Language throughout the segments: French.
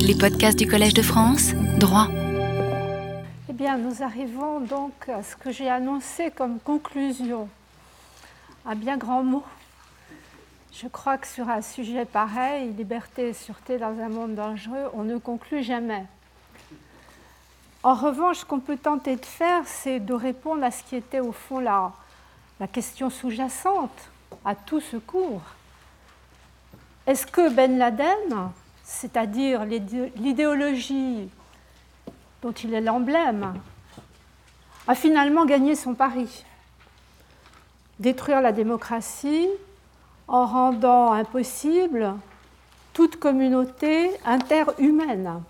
Les podcasts du Collège de France, droit. Eh bien, nous arrivons donc à ce que j'ai annoncé comme conclusion. Un bien grand mot. Je crois que sur un sujet pareil, liberté et sûreté dans un monde dangereux, on ne conclut jamais. En revanche, ce qu'on peut tenter de faire, c'est de répondre à ce qui était au fond la, la question sous-jacente à tout ce cours. Est-ce que Ben Laden, c'est-à-dire l'idéologie dont il est l'emblème, a finalement gagné son pari Détruire la démocratie en rendant impossible toute communauté interhumaine.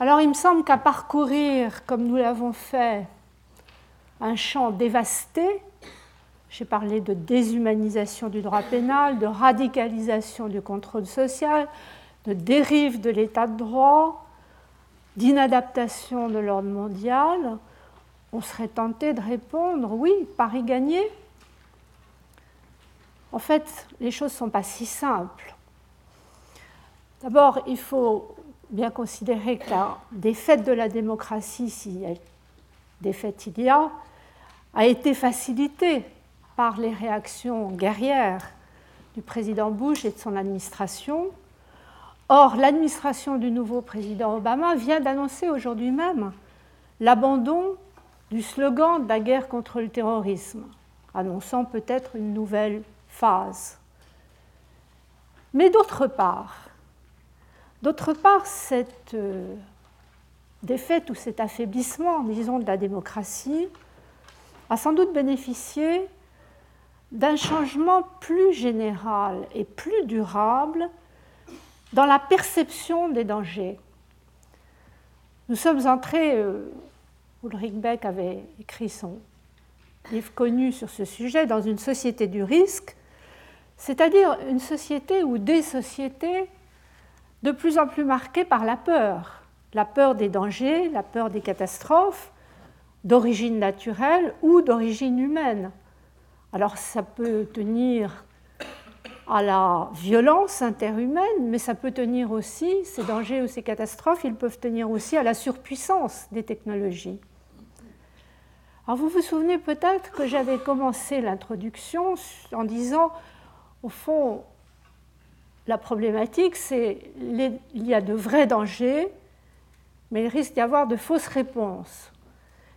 Alors il me semble qu'à parcourir, comme nous l'avons fait, un champ dévasté, j'ai parlé de déshumanisation du droit pénal, de radicalisation du contrôle social, de dérive de l'état de droit, d'inadaptation de l'ordre mondial, on serait tenté de répondre oui, Paris gagné. En fait, les choses ne sont pas si simples. D'abord, il faut bien considérer que la défaite de la démocratie, si défaite il y a, a été facilitée par les réactions guerrières du président Bush et de son administration. Or, l'administration du nouveau président Obama vient d'annoncer aujourd'hui même l'abandon du slogan de la guerre contre le terrorisme, annonçant peut-être une nouvelle phase. Mais d'autre part, d'autre part, cette euh, défaite ou cet affaiblissement, disons, de la démocratie a sans doute bénéficié d'un changement plus général et plus durable dans la perception des dangers. Nous sommes entrés, euh, Ulrich Beck avait écrit son livre connu sur ce sujet, dans une société du risque, c'est-à-dire une société ou des sociétés de plus en plus marquées par la peur, la peur des dangers, la peur des catastrophes, d'origine naturelle ou d'origine humaine. Alors ça peut tenir à la violence interhumaine, mais ça peut tenir aussi, ces dangers ou ces catastrophes, ils peuvent tenir aussi à la surpuissance des technologies. Alors vous vous souvenez peut-être que j'avais commencé l'introduction en disant, au fond, la problématique, c'est il y a de vrais dangers, mais il risque d'y avoir de fausses réponses.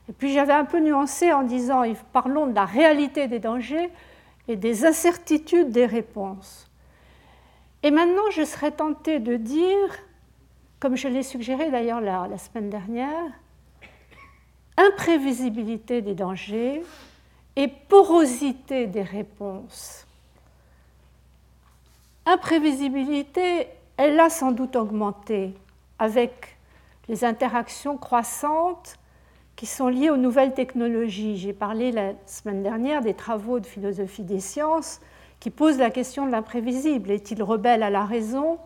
Et puis j'avais un peu nuancé en disant, parlons de la réalité des dangers et des incertitudes des réponses. Et maintenant, je serais tentée de dire, comme je l'ai suggéré d'ailleurs la, la semaine dernière, imprévisibilité des dangers et porosité des réponses. Imprévisibilité, elle a sans doute augmenté avec les interactions croissantes qui sont liées aux nouvelles technologies. J'ai parlé la semaine dernière des travaux de philosophie des sciences qui posent la question de l'imprévisible. Est-il rebelle à la raison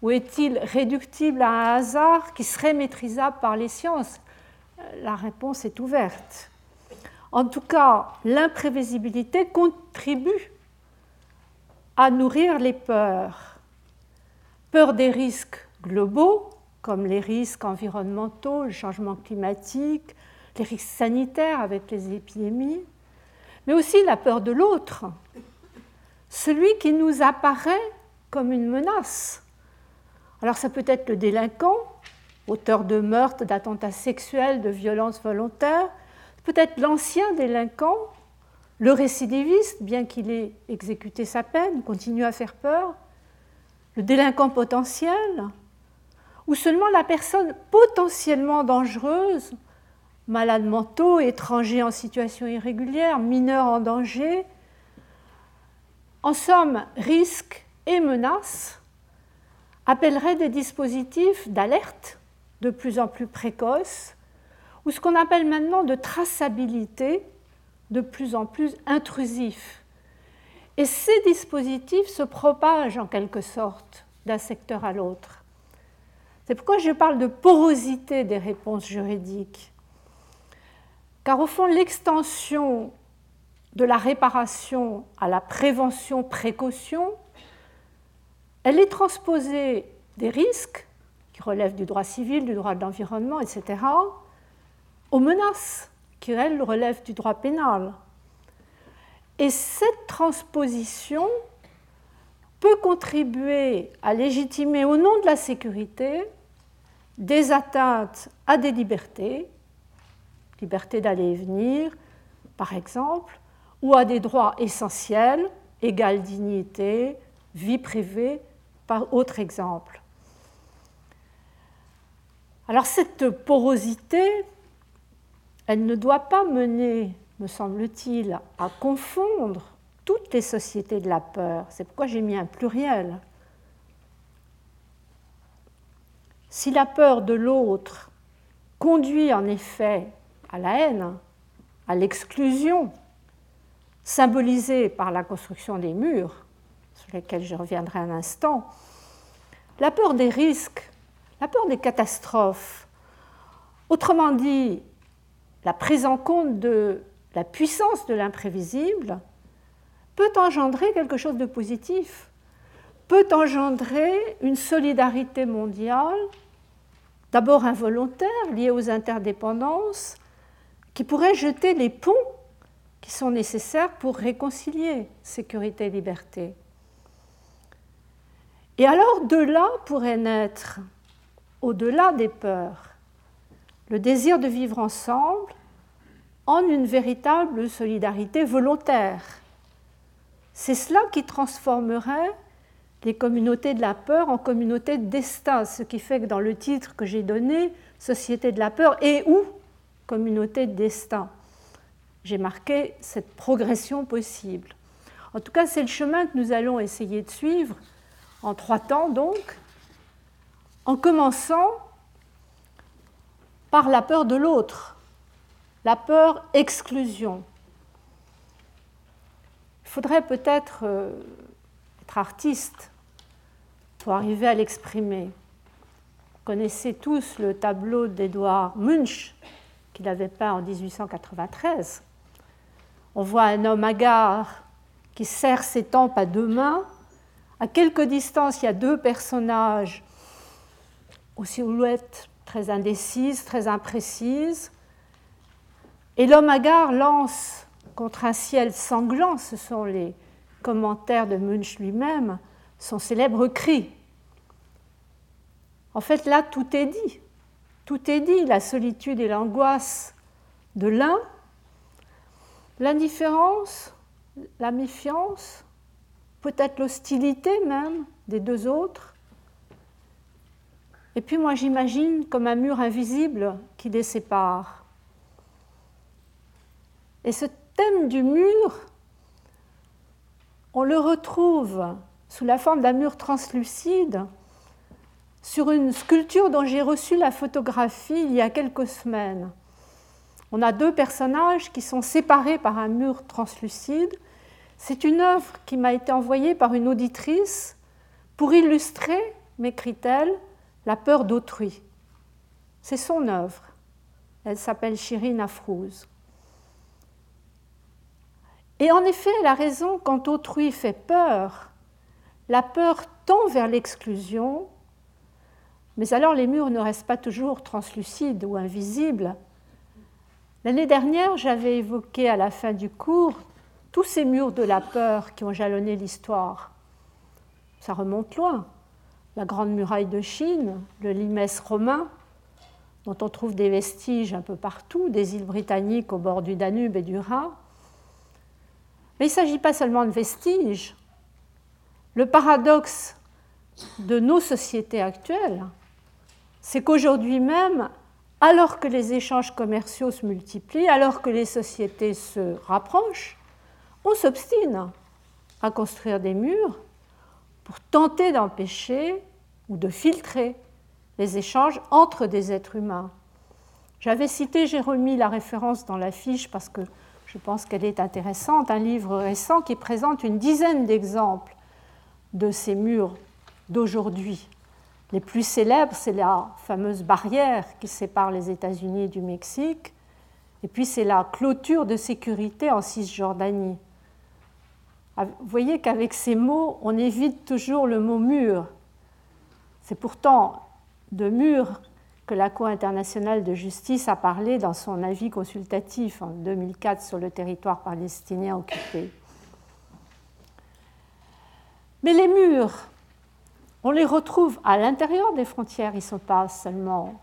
ou est-il réductible à un hasard qui serait maîtrisable par les sciences? La réponse est ouverte. En tout cas, l'imprévisibilité contribue à nourrir les peurs. Peur des risques globaux, comme les risques environnementaux, le changement climatique, les risques sanitaires avec les épidémies, mais aussi la peur de l'autre, celui qui nous apparaît comme une menace. Alors ça peut être le délinquant, auteur de meurtres, d'attentats sexuels, de violences volontaires, peut-être l'ancien délinquant, le récidiviste, bien qu'il ait exécuté sa peine, continue à faire peur, le délinquant potentiel, ou seulement la personne potentiellement dangereuse, malade mentaux, étranger en situation irrégulière, mineur en danger, en somme, risques et menaces appelleraient des dispositifs d'alerte de plus en plus précoces, ou ce qu'on appelle maintenant de traçabilité de plus en plus intrusifs. Et ces dispositifs se propagent en quelque sorte d'un secteur à l'autre. C'est pourquoi je parle de porosité des réponses juridiques. Car au fond, l'extension de la réparation à la prévention-précaution Elle est transposée des risques qui relèvent du droit civil, du droit de l'environnement, etc., aux menaces qui, elles, relèvent du droit pénal. Et cette transposition peut contribuer à légitimer au nom de la sécurité des atteintes à des libertés, liberté d'aller et venir par exemple, ou à des droits essentiels, égale dignité, vie privée, par autre exemple. Alors cette porosité, elle ne doit pas mener, me semble-t-il, à confondre toutes les sociétés de la peur. C'est pourquoi j'ai mis un pluriel. Si la peur de l'autre conduit en effet à la haine, à l'exclusion, symbolisée par la construction des murs, sur lesquels je reviendrai un instant, la peur des risques, la peur des catastrophes, autrement dit, la prise en compte de la puissance de l'imprévisible, peut engendrer quelque chose de positif, peut engendrer une solidarité mondiale, d'abord involontaire, liée aux interdépendances, qui pourrait jeter les ponts qui sont nécessaires pour réconcilier sécurité et liberté. Et alors de là pourrait naître, au-delà des peurs, le désir de vivre ensemble en une véritable solidarité volontaire. C'est cela qui transformerait les communautés de la peur en communautés de destin, ce qui fait que dans le titre que j'ai donné, Société de la peur, et où communauté de destin. J'ai marqué cette progression possible. En tout cas, c'est le chemin que nous allons essayer de suivre en trois temps, donc, en commençant par la peur de l'autre, la peur exclusion. Faudrait peut-être euh, être artiste pour arriver à l'exprimer. Vous connaissez tous le tableau d'Edouard Munch qu'il avait peint en 1893. On voit un homme hagard qui serre ses tempes à deux mains. À quelque distance, il y a deux personnages aux silhouettes très indécises, très imprécises. Et l'homme hagard lance contre un ciel sanglant, ce sont les commentaires de Munch lui-même, son célèbre cri. En fait, là, tout est dit. Tout est dit, la solitude et l'angoisse de l'un, l'indifférence, la méfiance, peut-être l'hostilité même des deux autres. Et puis moi j'imagine comme un mur invisible qui les sépare. Et ce thème du mur, on le retrouve sous la forme d'un mur translucide sur une sculpture dont j'ai reçu la photographie il y a quelques semaines. On a deux personnages qui sont séparés par un mur translucide. C'est une œuvre qui m'a été envoyée par une auditrice pour illustrer, m'écrit-elle, la peur d'autrui. C'est son œuvre. Elle s'appelle Shirin Afrouz. Et en effet, elle a raison, quand autrui fait peur, la peur tend vers l'exclusion mais alors les murs ne restent pas toujours translucides ou invisibles. L'année dernière, j'avais évoqué à la fin du cours tous ces murs de la peur qui ont jalonné l'histoire. Ça remonte loin. La Grande Muraille de Chine, le limès romain, dont on trouve des vestiges un peu partout, des îles britanniques au bord du Danube et du Rhin. Mais il ne s'agit pas seulement de vestiges. Le paradoxe de nos sociétés actuelles, c'est qu'aujourd'hui même, alors que les échanges commerciaux se multiplient, alors que les sociétés se rapprochent, on s'obstine à construire des murs pour tenter d'empêcher ou de filtrer les échanges entre des êtres humains. J'avais cité, j'ai remis la référence dans la fiche parce que je pense qu'elle est intéressante, un livre récent qui présente une dizaine d'exemples de ces murs d'aujourd'hui les plus célèbres, c'est la fameuse barrière qui sépare les États-Unis du Mexique, et puis c'est la clôture de sécurité en Cisjordanie. Vous voyez qu'avec ces mots, on évite toujours le mot mur. C'est pourtant de mur que la Cour internationale de justice a parlé dans son avis consultatif en 2004 sur le territoire palestinien occupé. Mais les murs, on les retrouve à l'intérieur des frontières, ils ne sont pas seulement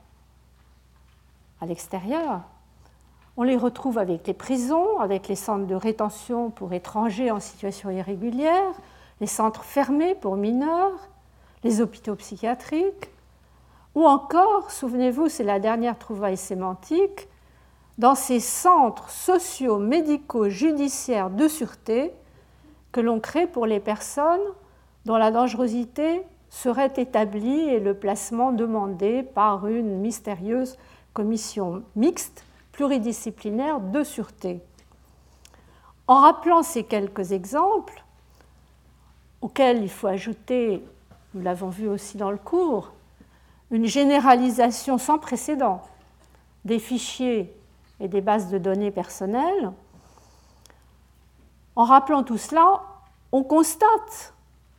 à l'extérieur. On les retrouve avec les prisons, avec les centres de rétention pour étrangers en situation irrégulière, les centres fermés pour mineurs, les hôpitaux psychiatriques, ou encore, souvenez-vous, c'est la dernière trouvaille sémantique, dans ces centres sociaux, médicaux, judiciaires de sûreté que l'on crée pour les personnes dont la dangerosité serait établie et le placement demandé par une mystérieuse commission mixte pluridisciplinaire de sûreté. En rappelant ces quelques exemples, auxquels il faut ajouter, nous l'avons vu aussi dans le cours, une généralisation sans précédent des fichiers et des bases de données personnelles, en rappelant tout cela, on constate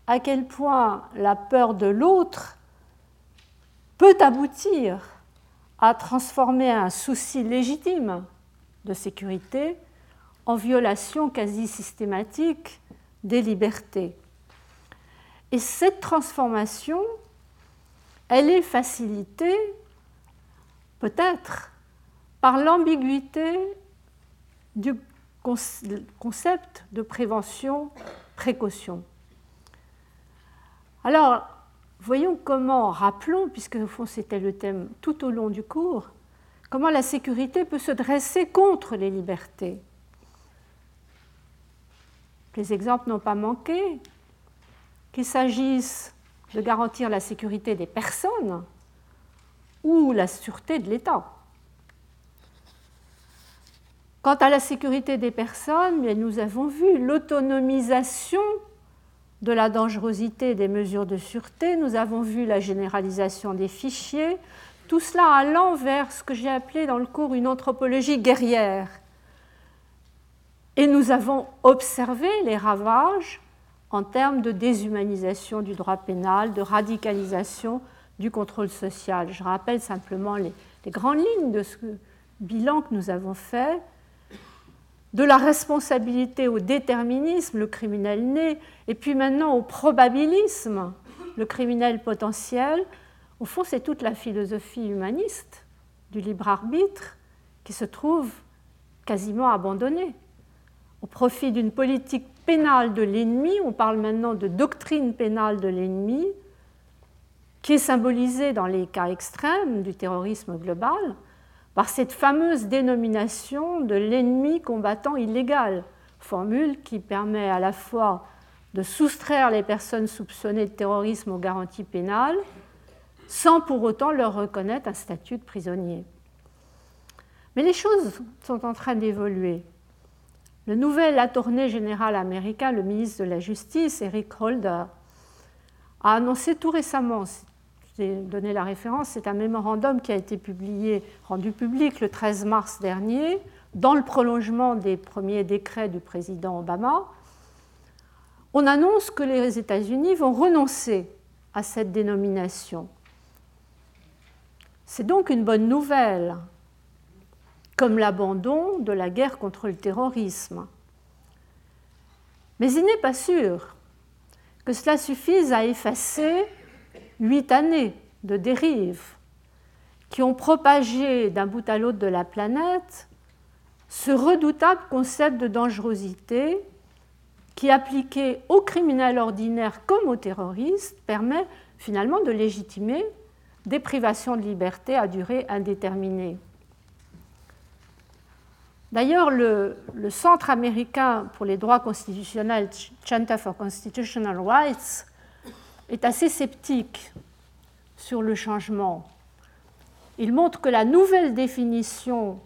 à quel point la peur de l'autre peut aboutir à transformer un souci légitime de sécurité en violation quasi systématique des libertés. Et cette transformation, elle est facilitée peut-être par l'ambiguïté du concept de prévention-précaution. Alors, voyons comment, rappelons, puisque au fond c'était le thème tout au long du cours, comment la sécurité peut se dresser contre les libertés. Les exemples n'ont pas manqué, qu'il s'agisse de garantir la sécurité des personnes ou la sûreté de l'État. Quant à la sécurité des personnes, nous avons vu l'autonomisation de la dangerosité des mesures de sûreté, nous avons vu la généralisation des fichiers, tout cela allant vers ce que j'ai appelé dans le cours une anthropologie guerrière. Et nous avons observé les ravages en termes de déshumanisation du droit pénal, de radicalisation du contrôle social. Je rappelle simplement les, grandes lignes de ce bilan que nous avons fait. De la responsabilité au déterminisme, le criminel né, et puis maintenant au probabilisme, le criminel potentiel, au fond, c'est toute la philosophie humaniste du libre arbitre qui se trouve quasiment abandonnée. Au profit d'une politique pénale de l'ennemi. On parle maintenant de doctrine pénale de l'ennemi, qui est symbolisée dans les cas extrêmes du terrorisme global, par cette fameuse dénomination de l'ennemi combattant illégal, formule qui permet à la fois de soustraire les personnes soupçonnées de terrorisme aux garanties pénales, sans pour autant leur reconnaître un statut de prisonnier. Mais les choses sont en train d'évoluer. Le nouvel attorney général américain, le ministre de la Justice, Eric Holder, a annoncé tout récemment, j'ai donné la référence, c'est un mémorandum qui a été publié, rendu public le 13 mars dernier, dans le prolongement des premiers décrets du président Obama. On annonce que les États-Unis vont renoncer à cette dénomination. C'est donc une bonne nouvelle, comme l'abandon de la guerre contre le terrorisme. Mais il n'est pas sûr que cela suffise à effacer huit années de dérive qui ont propagé d'un bout à l'autre de la planète ce redoutable concept de dangerosité qui, appliqué aux criminels ordinaires comme aux terroristes, permet finalement de légitimer des privations de liberté à durée indéterminée. D'ailleurs, le, Centre américain pour les droits constitutionnels, Center for Constitutional Rights, est assez sceptique sur le changement. Il montre que la nouvelle définition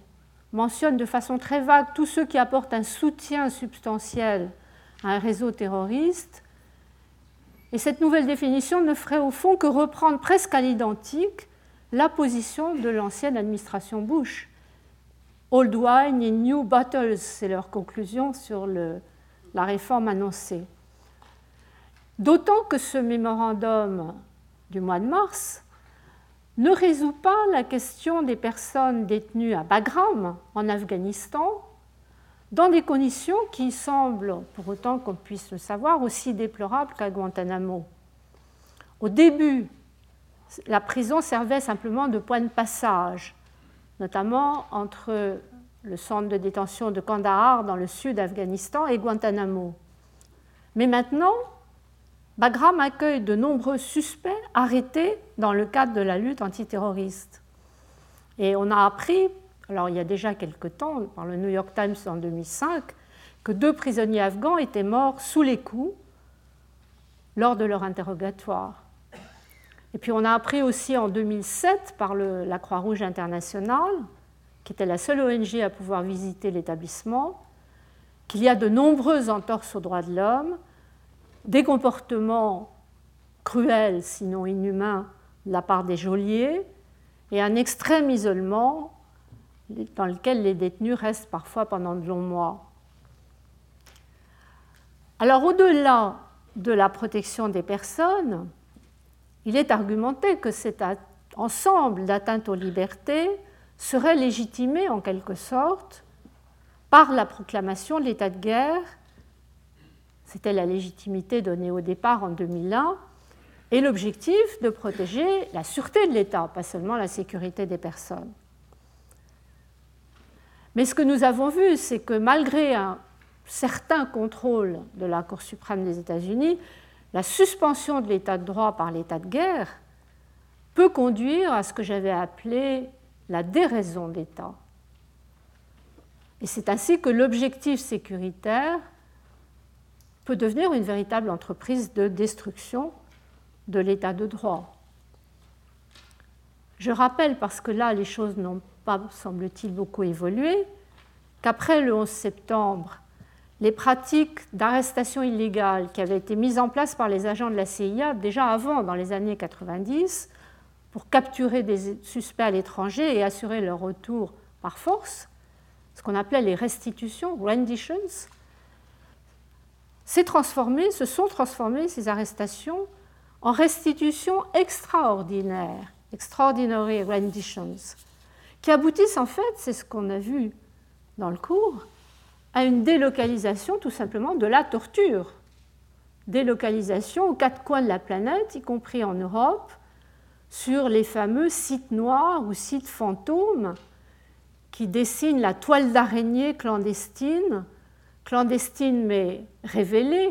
mentionne de façon très vague tous ceux qui apportent un soutien substantiel à un réseau terroriste. Et cette nouvelle définition ne ferait au fond que reprendre presque à l'identique la position de l'ancienne administration Bush. Old wine in new bottles, c'est leur conclusion sur la réforme annoncée. D'autant que ce mémorandum du mois de mars ne résout pas la question des personnes détenues à Bagram, en Afghanistan, dans des conditions qui semblent, pour autant qu'on puisse le savoir, aussi déplorables qu'à Guantanamo. Au début, la prison servait simplement de point de passage, notamment entre le centre de détention de Kandahar dans le sud d'Afghanistan et Guantanamo. Mais maintenant, Bagram accueille de nombreux suspects arrêtés dans le cadre de la lutte antiterroriste. Et on a appris, alors il y a déjà quelque temps, par le New York Times en 2005, que deux prisonniers afghans étaient morts sous les coups lors de leur interrogatoire. Et puis on a appris aussi en 2007 par la Croix-Rouge internationale, qui était la seule ONG à pouvoir visiter l'établissement, qu'il y a de nombreuses entorses aux droits de l'homme, des comportements cruels, sinon inhumains, de la part des geôliers, et un extrême isolement dans lequel les détenus restent parfois pendant de longs mois. Alors au-delà de la protection des personnes, il est argumenté que cet ensemble d'atteintes aux libertés serait légitimé en quelque sorte par la proclamation de l'état de guerre c'était la légitimité donnée au départ en 2001 et l'objectif de protéger la sûreté de l'État, pas seulement la sécurité des personnes. Mais ce que nous avons vu, c'est que malgré un certain contrôle de la Cour suprême des États-Unis, la suspension de l'état de droit par l'état de guerre peut conduire à ce que j'avais appelé la déraison d'État. Et c'est ainsi que l'objectif sécuritaire peut devenir une véritable entreprise de destruction de l'état de droit. Je rappelle, parce que là les choses n'ont pas, semble-t-il, beaucoup évolué, qu'après le 11 septembre, les pratiques d'arrestation illégale qui avaient été mises en place par les agents de la CIA déjà avant, dans les années 90, pour capturer des suspects à l'étranger et assurer leur retour par force, ce qu'on appelait les restitutions, renditions, s'est transformé, se sont transformées ces arrestations en restitutions extraordinaires, extraordinary renditions, qui aboutissent en fait, c'est ce qu'on a vu dans le cours, à une délocalisation tout simplement de la torture. Délocalisation aux quatre coins de la planète, y compris en Europe, sur les fameux sites noirs ou sites fantômes qui dessinent la toile d'araignée clandestine clandestine mais révélée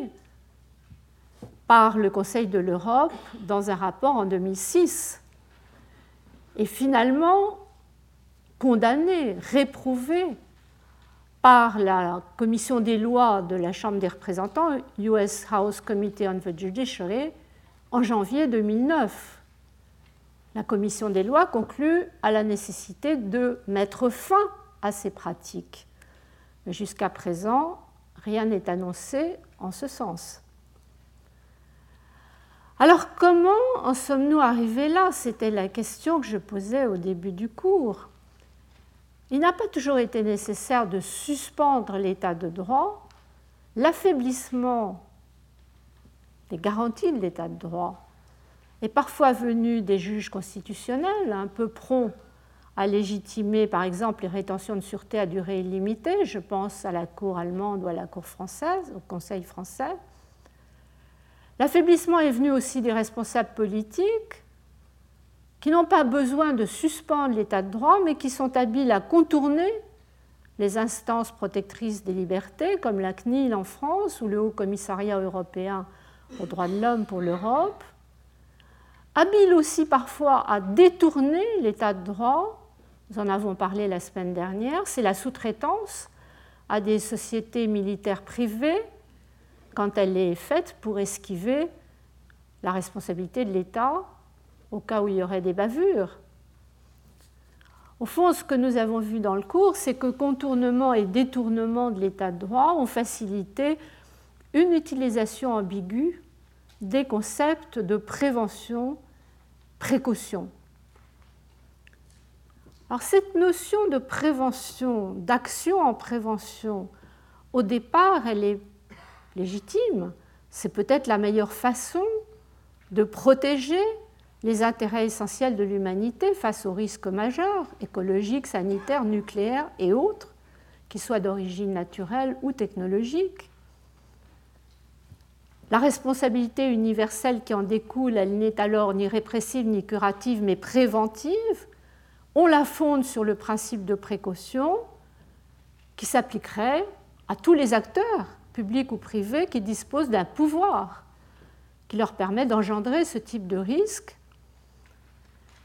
par le Conseil de l'Europe dans un rapport en 2006 et finalement condamnée, réprouvée par la commission des lois de la Chambre des représentants, US House Committee on the Judiciary, en janvier 2009. La commission des lois conclut à la nécessité de mettre fin à ces pratiques. Mais jusqu'à présent, Rien n'est annoncé en ce sens. Alors comment en sommes-nous arrivés là? C'était la question que je posais au début du cours. Il n'a pas toujours été nécessaire de suspendre l'état de droit. L'affaiblissement des garanties de l'état de droit est parfois venu des juges constitutionnels un peu prompts à légitimer, par exemple, les rétentions de sûreté à durée illimitée. Je pense à la Cour allemande ou à la Cour française, au Conseil français. L'affaiblissement est venu aussi des responsables politiques qui n'ont pas besoin de suspendre l'état de droit, mais qui sont habiles à contourner les instances protectrices des libertés, comme la CNIL en France ou le Haut Commissariat européen aux droits de l'homme pour l'Europe, habiles aussi parfois à détourner l'état de droit. Nous en avons parlé la semaine dernière, c'est la sous-traitance à des sociétés militaires privées quand elle est faite pour esquiver la responsabilité de l'État au cas où il y aurait des bavures. Au fond, ce que nous avons vu dans le cours, c'est que contournement et détournement de l'état de droit ont facilité une utilisation ambiguë des concepts de prévention, précaution. Alors cette notion de prévention, d'action en prévention, au départ, elle est légitime, c'est peut-être la meilleure façon de protéger les intérêts essentiels de l'humanité face aux risques majeurs, écologiques, sanitaires, nucléaires et autres, qu'ils soient d'origine naturelle ou technologique. La responsabilité universelle qui en découle, elle n'est alors ni répressive ni curative, mais préventive. On la fonde sur le principe de précaution qui s'appliquerait à tous les acteurs, publics ou privés, qui disposent d'un pouvoir qui leur permet d'engendrer ce type de risque.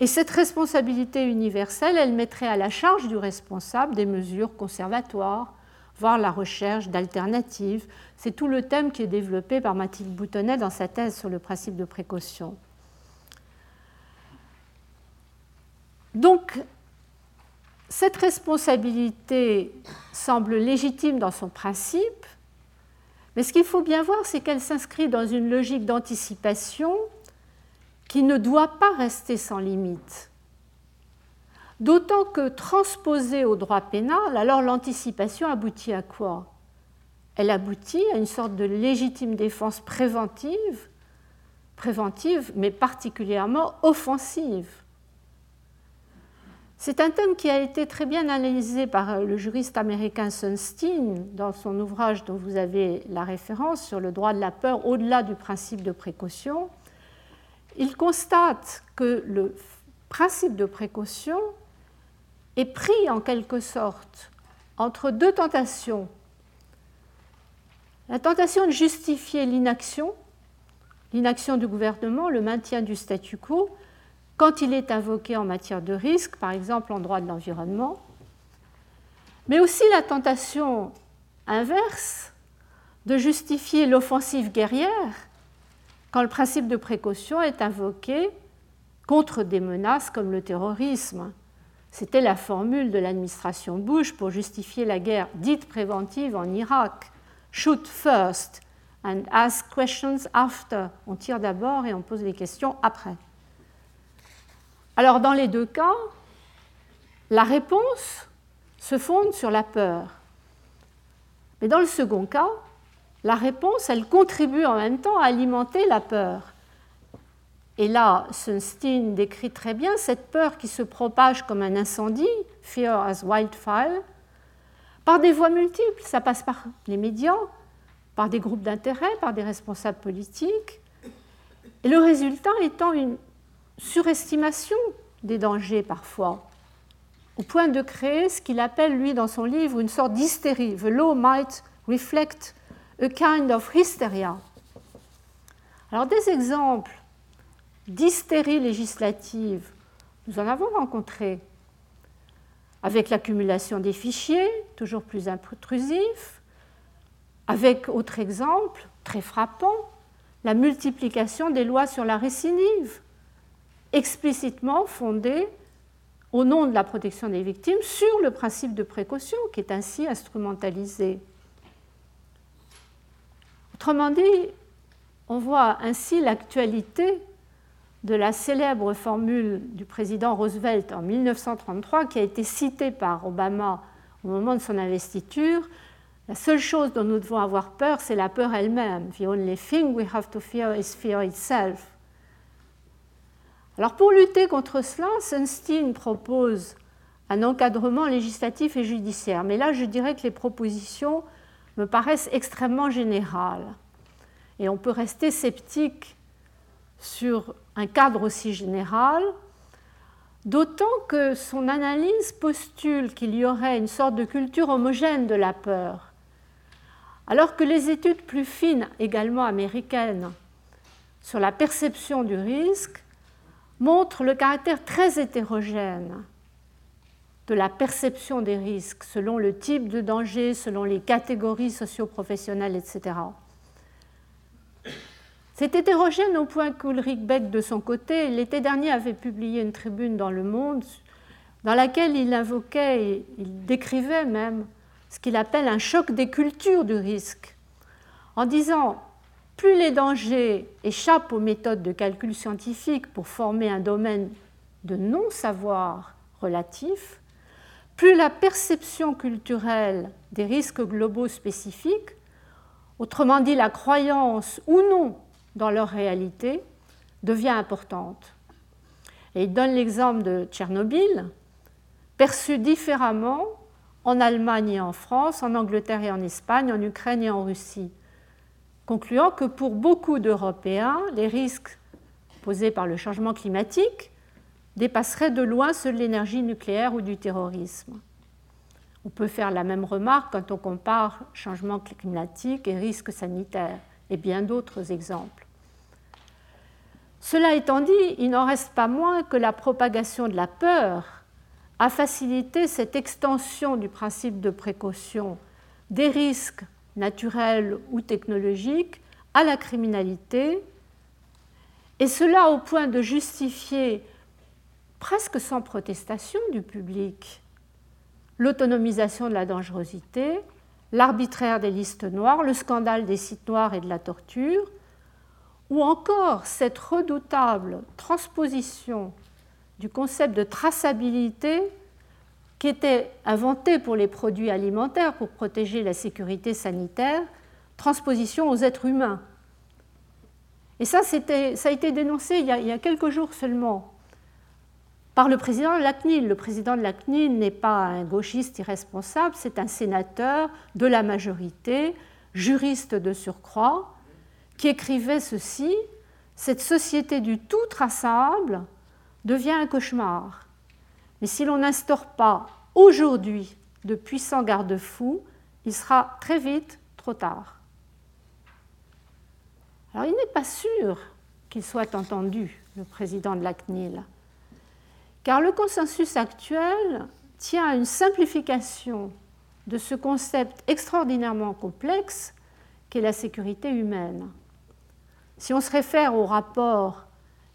Et cette responsabilité universelle, elle mettrait à la charge du responsable des mesures conservatoires, voire la recherche d'alternatives. C'est tout le thème qui est développé par Mathilde Boutonnet dans sa thèse sur le principe de précaution. Donc, cette responsabilité semble légitime dans son principe, mais ce qu'il faut bien voir, c'est qu'elle s'inscrit dans une logique d'anticipation qui ne doit pas rester sans limite. D'autant que transposée au droit pénal, alors l'anticipation aboutit à quoi? Elle aboutit à une sorte de légitime défense préventive, préventive mais particulièrement offensive. C'est un thème qui a été très bien analysé par le juriste américain Sunstein dans son ouvrage dont vous avez la référence sur le droit de la peur au-delà du principe de précaution. Il constate que le principe de précaution est pris en quelque sorte entre deux tentations. La tentation de justifier l'inaction, l'inaction du gouvernement, le maintien du statu quo, quand il est invoqué en matière de risque, par exemple en droit de l'environnement, mais aussi la tentation inverse de justifier l'offensive guerrière quand le principe de précaution est invoqué contre des menaces comme le terrorisme. C'était la formule de l'administration Bush pour justifier la guerre dite préventive en Irak. Shoot first and ask questions after. On tire d'abord et on pose les questions après. Alors dans les deux cas, la réponse se fonde sur la peur. Mais dans le second cas, la réponse, elle contribue en même temps à alimenter la peur. Et là, Sunstein décrit très bien cette peur qui se propage comme un incendie, fear as wildfire, par des voies multiples. Ça passe par les médias, par des groupes d'intérêt, par des responsables politiques. Et le résultat étant une surestimation des dangers parfois, au point de créer ce qu'il appelle, lui, dans son livre, une sorte d'hystérie. The law might reflect a kind of hysteria. Alors, des exemples d'hystérie législative, nous en avons rencontré avec l'accumulation des fichiers, toujours plus intrusifs, avec, autre exemple, très frappant, la multiplication des lois sur la récidive, explicitement fondée au nom de la protection des victimes sur le principe de précaution qui est ainsi instrumentalisé. Autrement dit, on voit ainsi l'actualité de la célèbre formule du président Roosevelt en 1933 qui a été citée par Obama au moment de son investiture. La seule chose dont nous devons avoir peur, c'est la peur elle-même. The only thing we have to fear is fear itself. Alors pour lutter contre cela, Sunstein propose un encadrement législatif et judiciaire. Mais là, je dirais que les propositions me paraissent extrêmement générales. Et on peut rester sceptique sur un cadre aussi général, d'autant que son analyse postule qu'il y aurait une sorte de culture homogène de la peur, alors que les études plus fines, également américaines, sur la perception du risque, montrent le caractère très hétérogène de la perception des risques selon le type de danger, selon les catégories socio-professionnelles, etc. C'est hétérogène au point qu'Ulrich Beck, de son côté, l'été dernier avait publié une tribune dans Le Monde dans laquelle il invoquait, et il décrivait même ce qu'il appelle un choc des cultures du risque, en disant plus les dangers échappent aux méthodes de calcul scientifique pour former un domaine de non-savoir relatif, plus la perception culturelle des risques globaux spécifiques autrement dit la croyance ou non dans leur réalité, devient importante. Et il donne l'exemple de Tchernobyl, perçu différemment en Allemagne et en France, en Angleterre et en Espagne, en Ukraine et en Russie, concluant que pour beaucoup d'Européens, les risques posés par le changement climatique dépasseraient de loin ceux de l'énergie nucléaire ou du terrorisme. On peut faire la même remarque quand on compare changement climatique et risques sanitaires, et bien d'autres exemples. Cela étant dit, il n'en reste pas moins que la propagation de la peur a facilité cette extension du principe de précaution des risques naturels ou technologiques à la criminalité, et cela au point de justifier presque sans protestation du public l'autonomisation de la dangerosité, l'arbitraire des listes noires, le scandale des sites noirs et de la torture, ou encore cette redoutable transposition du concept de traçabilité qui était inventé pour les produits alimentaires pour protéger la sécurité sanitaire, transposition aux êtres humains. Et ça, ça a été dénoncé il y a, il y a quelques jours seulement par le président de la CNIL. Le président de la CNIL n'est pas un gauchiste irresponsable, c'est un sénateur de la majorité, juriste de surcroît, qui écrivait ceci Cette société du tout traçable devient un cauchemar. Mais si l'on n'instaure pas aujourd'hui de puissants garde-fous, il sera très vite trop tard. Alors il n'est pas sûr qu'il soit entendu, le président de la CNIL car le consensus actuel tient à une simplification de ce concept extraordinairement complexe qu'est la sécurité humaine. Si on se réfère au rapport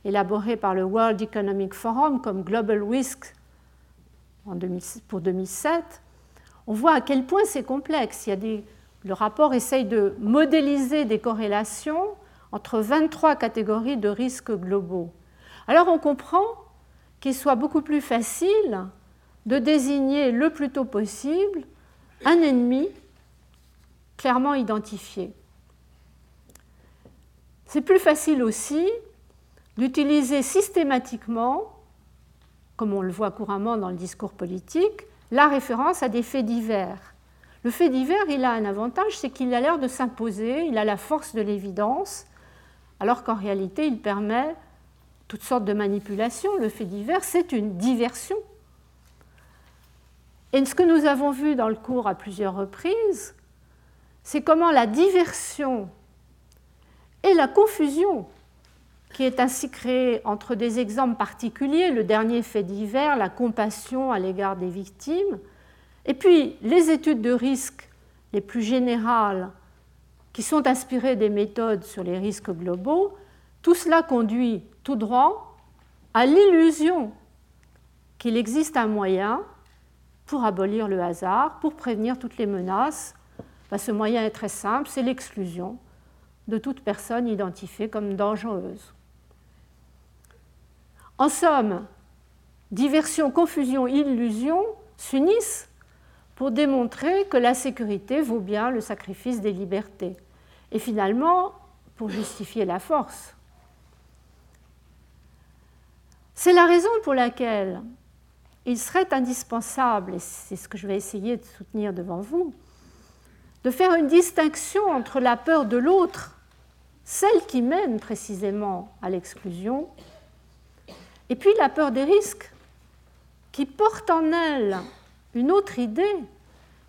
élaboré par le World Economic Forum comme Global Risk pour 2007, on voit à quel point c'est complexe. le rapport essaye de modéliser des corrélations entre 23 catégories de risques globaux. Alors on comprend qu'il soit beaucoup plus facile de désigner le plus tôt possible un ennemi clairement identifié. C'est plus facile aussi d'utiliser systématiquement, comme on le voit couramment dans le discours politique, la référence à des faits divers. Le fait divers, il a un avantage, c'est qu'il a l'air de s'imposer, il a la force de l'évidence, alors qu'en réalité, il permet toutes sortes de manipulations. Le fait divers, c'est une diversion. Et ce que nous avons vu dans le cours à plusieurs reprises, c'est comment la diversion et la confusion qui est ainsi créée entre des exemples particuliers, le dernier fait divers, la compassion à l'égard des victimes, et puis les études de risque les plus générales qui sont inspirées des méthodes sur les risques globaux, tout cela conduit tout droit à l'illusion qu'il existe un moyen pour abolir le hasard, pour prévenir toutes les menaces. Ben, ce moyen est très simple, c'est l'exclusion de toute personne identifiée comme dangereuse. En somme, diversion, confusion, illusion s'unissent pour démontrer que la sécurité vaut bien le sacrifice des libertés. Et finalement, pour justifier la force. C'est la raison pour laquelle il serait indispensable, et c'est ce que je vais essayer de soutenir devant vous, de faire une distinction entre la peur de l'autre, celle qui mène précisément à l'exclusion, et puis la peur des risques, qui porte en elle une autre idée,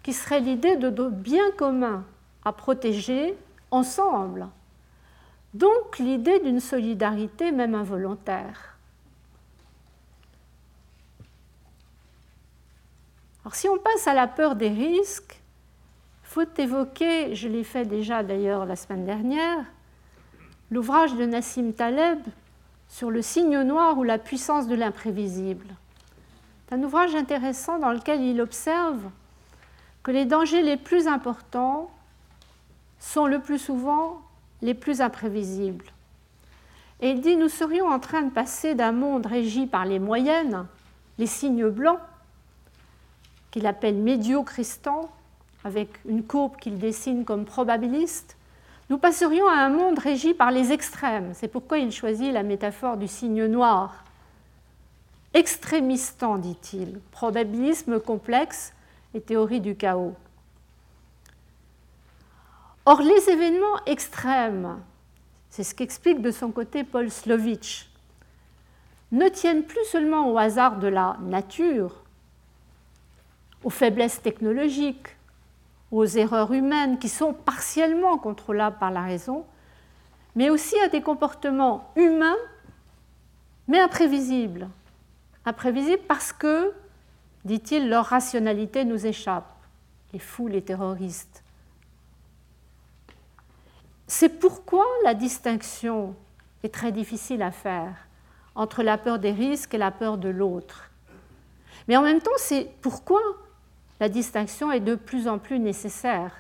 qui serait l'idée de bien commun à protéger ensemble. Donc l'idée d'une solidarité même involontaire. Alors si on passe à la peur des risques, il faut évoquer, je l'ai fait déjà d'ailleurs la semaine dernière, l'ouvrage de Nassim Taleb sur le signe noir ou la puissance de l'imprévisible. C'est un ouvrage intéressant dans lequel il observe que les dangers les plus importants sont le plus souvent les plus imprévisibles. Et il dit, nous serions en train de passer d'un monde régi par les moyennes, les signes blancs, qu'il appelle médiocristan, avec une courbe qu'il dessine comme probabiliste, nous passerions à un monde régi par les extrêmes. C'est pourquoi il choisit la métaphore du signe noir. Extrémistant, dit-il, probabilisme complexe et théorie du chaos. Or, les événements extrêmes, c'est ce qu'explique de son côté Paul Slovitch, ne tiennent plus seulement au hasard de la nature, aux faiblesses technologiques, aux erreurs humaines qui sont partiellement contrôlables par la raison, mais aussi à des comportements humains, mais imprévisibles. Imprévisibles parce que, dit-il, leur rationalité nous échappe, les fous, les terroristes. C'est pourquoi la distinction est très difficile à faire entre la peur des risques et la peur de l'autre. Mais en même temps, c'est pourquoi la distinction est de plus en plus nécessaire,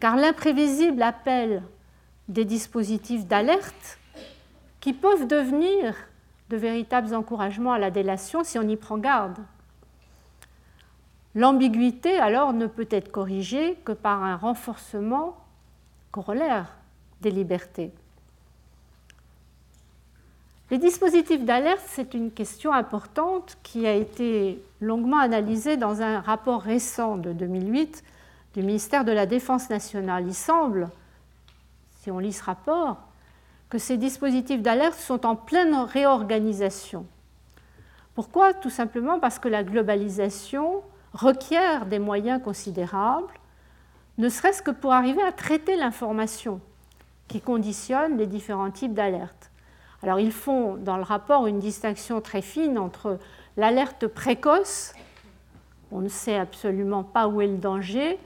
car l'imprévisible appelle des dispositifs d'alerte qui peuvent devenir de véritables encouragements à la délation si on y prend garde. L'ambiguïté, alors, ne peut être corrigée que par un renforcement corollaire des libertés. Les dispositifs d'alerte, c'est une question importante qui a été longuement analysée dans un rapport récent de 2008 du ministère de la Défense nationale. Il semble, si on lit ce rapport, que ces dispositifs d'alerte sont en pleine réorganisation. Pourquoi? Tout simplement parce que la globalisation requiert des moyens considérables, ne serait-ce que pour arriver à traiter l'information qui conditionne les différents types d'alertes. Alors ils font dans le rapport une distinction très fine entre l'alerte précoce, on ne sait absolument pas où est le danger,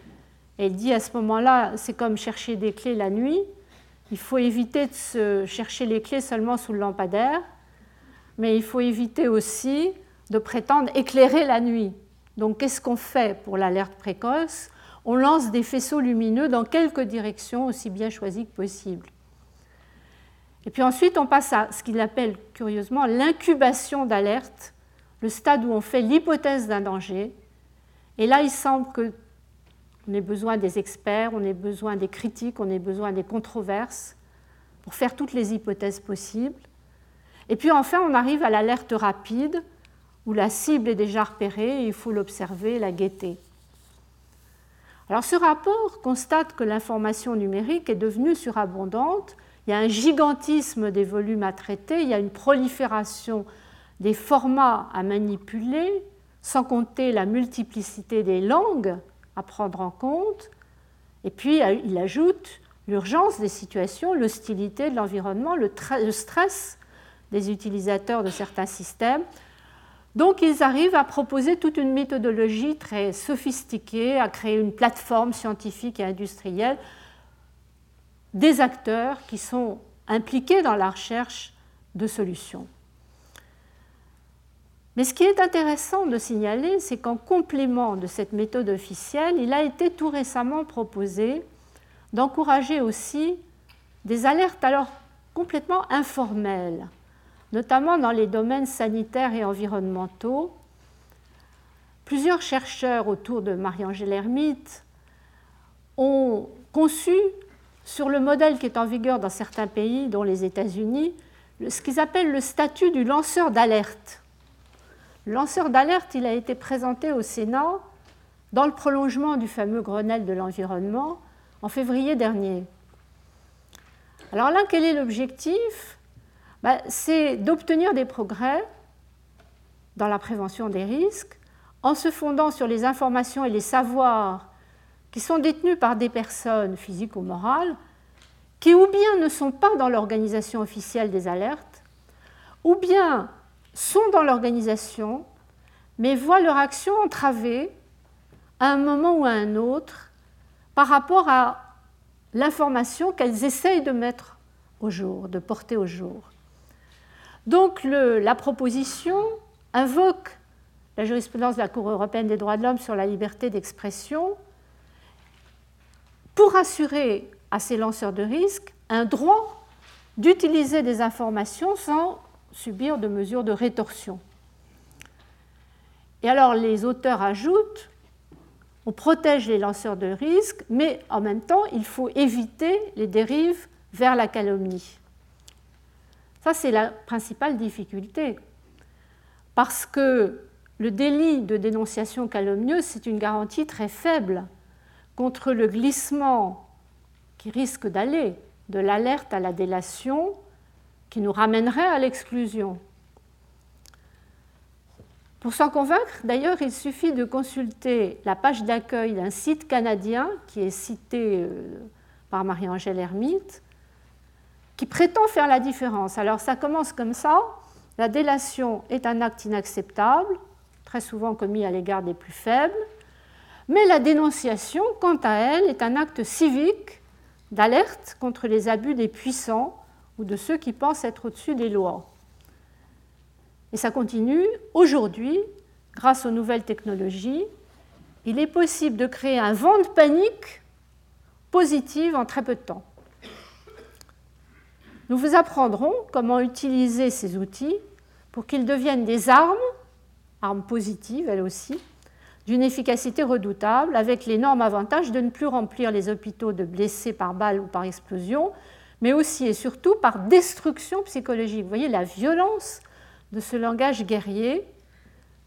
et dit à ce moment-là, c'est comme chercher des clés la nuit, il faut éviter de chercher les clés seulement sous le lampadaire, mais il faut éviter aussi de prétendre éclairer la nuit. Donc qu'est-ce qu'on fait pour l'alerte précoce? On lance des faisceaux lumineux dans quelques directions aussi bien choisies que possible. Et puis ensuite, on passe à ce qu'il appelle curieusement l'incubation d'alerte, le stade où on fait l'hypothèse d'un danger. Et là, il semble qu'on ait besoin des experts, on ait besoin des critiques, on ait besoin des controverses pour faire toutes les hypothèses possibles. Et puis enfin, on arrive à l'alerte rapide, où la cible est déjà repérée et il faut l'observer, la guetter. Alors ce rapport constate que l'information numérique est devenue surabondante il y a un gigantisme des volumes à traiter, il y a une prolifération des formats à manipuler, sans compter la multiplicité des langues à prendre en compte. Et puis il ajoute l'urgence des situations, l'hostilité de l'environnement, le, stress des utilisateurs de certains systèmes. Donc ils arrivent à proposer toute une méthodologie très sophistiquée, à créer une plateforme scientifique et industrielle des acteurs qui sont impliqués dans la recherche de solutions. Mais ce qui est intéressant de signaler, c'est qu'en complément de cette méthode officielle, il a été tout récemment proposé d'encourager aussi des alertes alors complètement informelles, notamment dans les domaines sanitaires et environnementaux. Plusieurs chercheurs autour de Marie-Angèle Hermite ont conçu sur le modèle qui est en vigueur dans certains pays, dont les États-Unis, ce qu'ils appellent le statut du lanceur d'alerte. Le lanceur d'alerte, il a été présenté au Sénat dans le prolongement du fameux Grenelle de l'environnement en février dernier. Alors là, quel est l'objectif? Ben, C'est d'obtenir des progrès dans la prévention des risques en se fondant sur les informations et les savoirs qui sont détenus par des personnes physiques ou morales qui ou bien ne sont pas dans l'organisation officielle des alertes, ou bien sont dans l'organisation, mais voient leur action entravée à un moment ou à un autre par rapport à l'information qu'elles essayent de mettre au jour, de porter au jour. Donc la proposition invoque la jurisprudence de la Cour européenne des droits de l'homme sur la liberté d'expression pour assurer à ces lanceurs de risques un droit d'utiliser des informations sans subir de mesures de rétorsion. Et alors les auteurs ajoutent on protège les lanceurs de risque, mais en même temps, il faut éviter les dérives vers la calomnie. Ça, c'est la principale difficulté. Parce que le délit de dénonciation calomnieuse, c'est une garantie très faible contre le glissement qui risque d'aller de l'alerte à la délation qui nous ramènerait à l'exclusion. Pour s'en convaincre, d'ailleurs, il suffit de consulter la page d'accueil d'un site canadien qui est cité euh, par Marie-Angèle Hermite, qui prétend faire la différence. Alors ça commence comme ça. La délation est un acte inacceptable, très souvent commis à l'égard des plus faibles, mais la dénonciation, quant à elle, est un acte civique d'alerte contre les abus des puissants ou de ceux qui pensent être au-dessus des lois. Et ça continue. Aujourd'hui, grâce aux nouvelles technologies, il est possible de créer un vent de panique positive en très peu de temps. Nous vous apprendrons comment utiliser ces outils pour qu'ils deviennent des armes, armes positives elles aussi, d'une efficacité redoutable, avec l'énorme avantage de ne plus remplir les hôpitaux de blessés par balle ou par explosion, mais aussi et surtout par destruction psychologique. Vous voyez la violence de ce langage guerrier.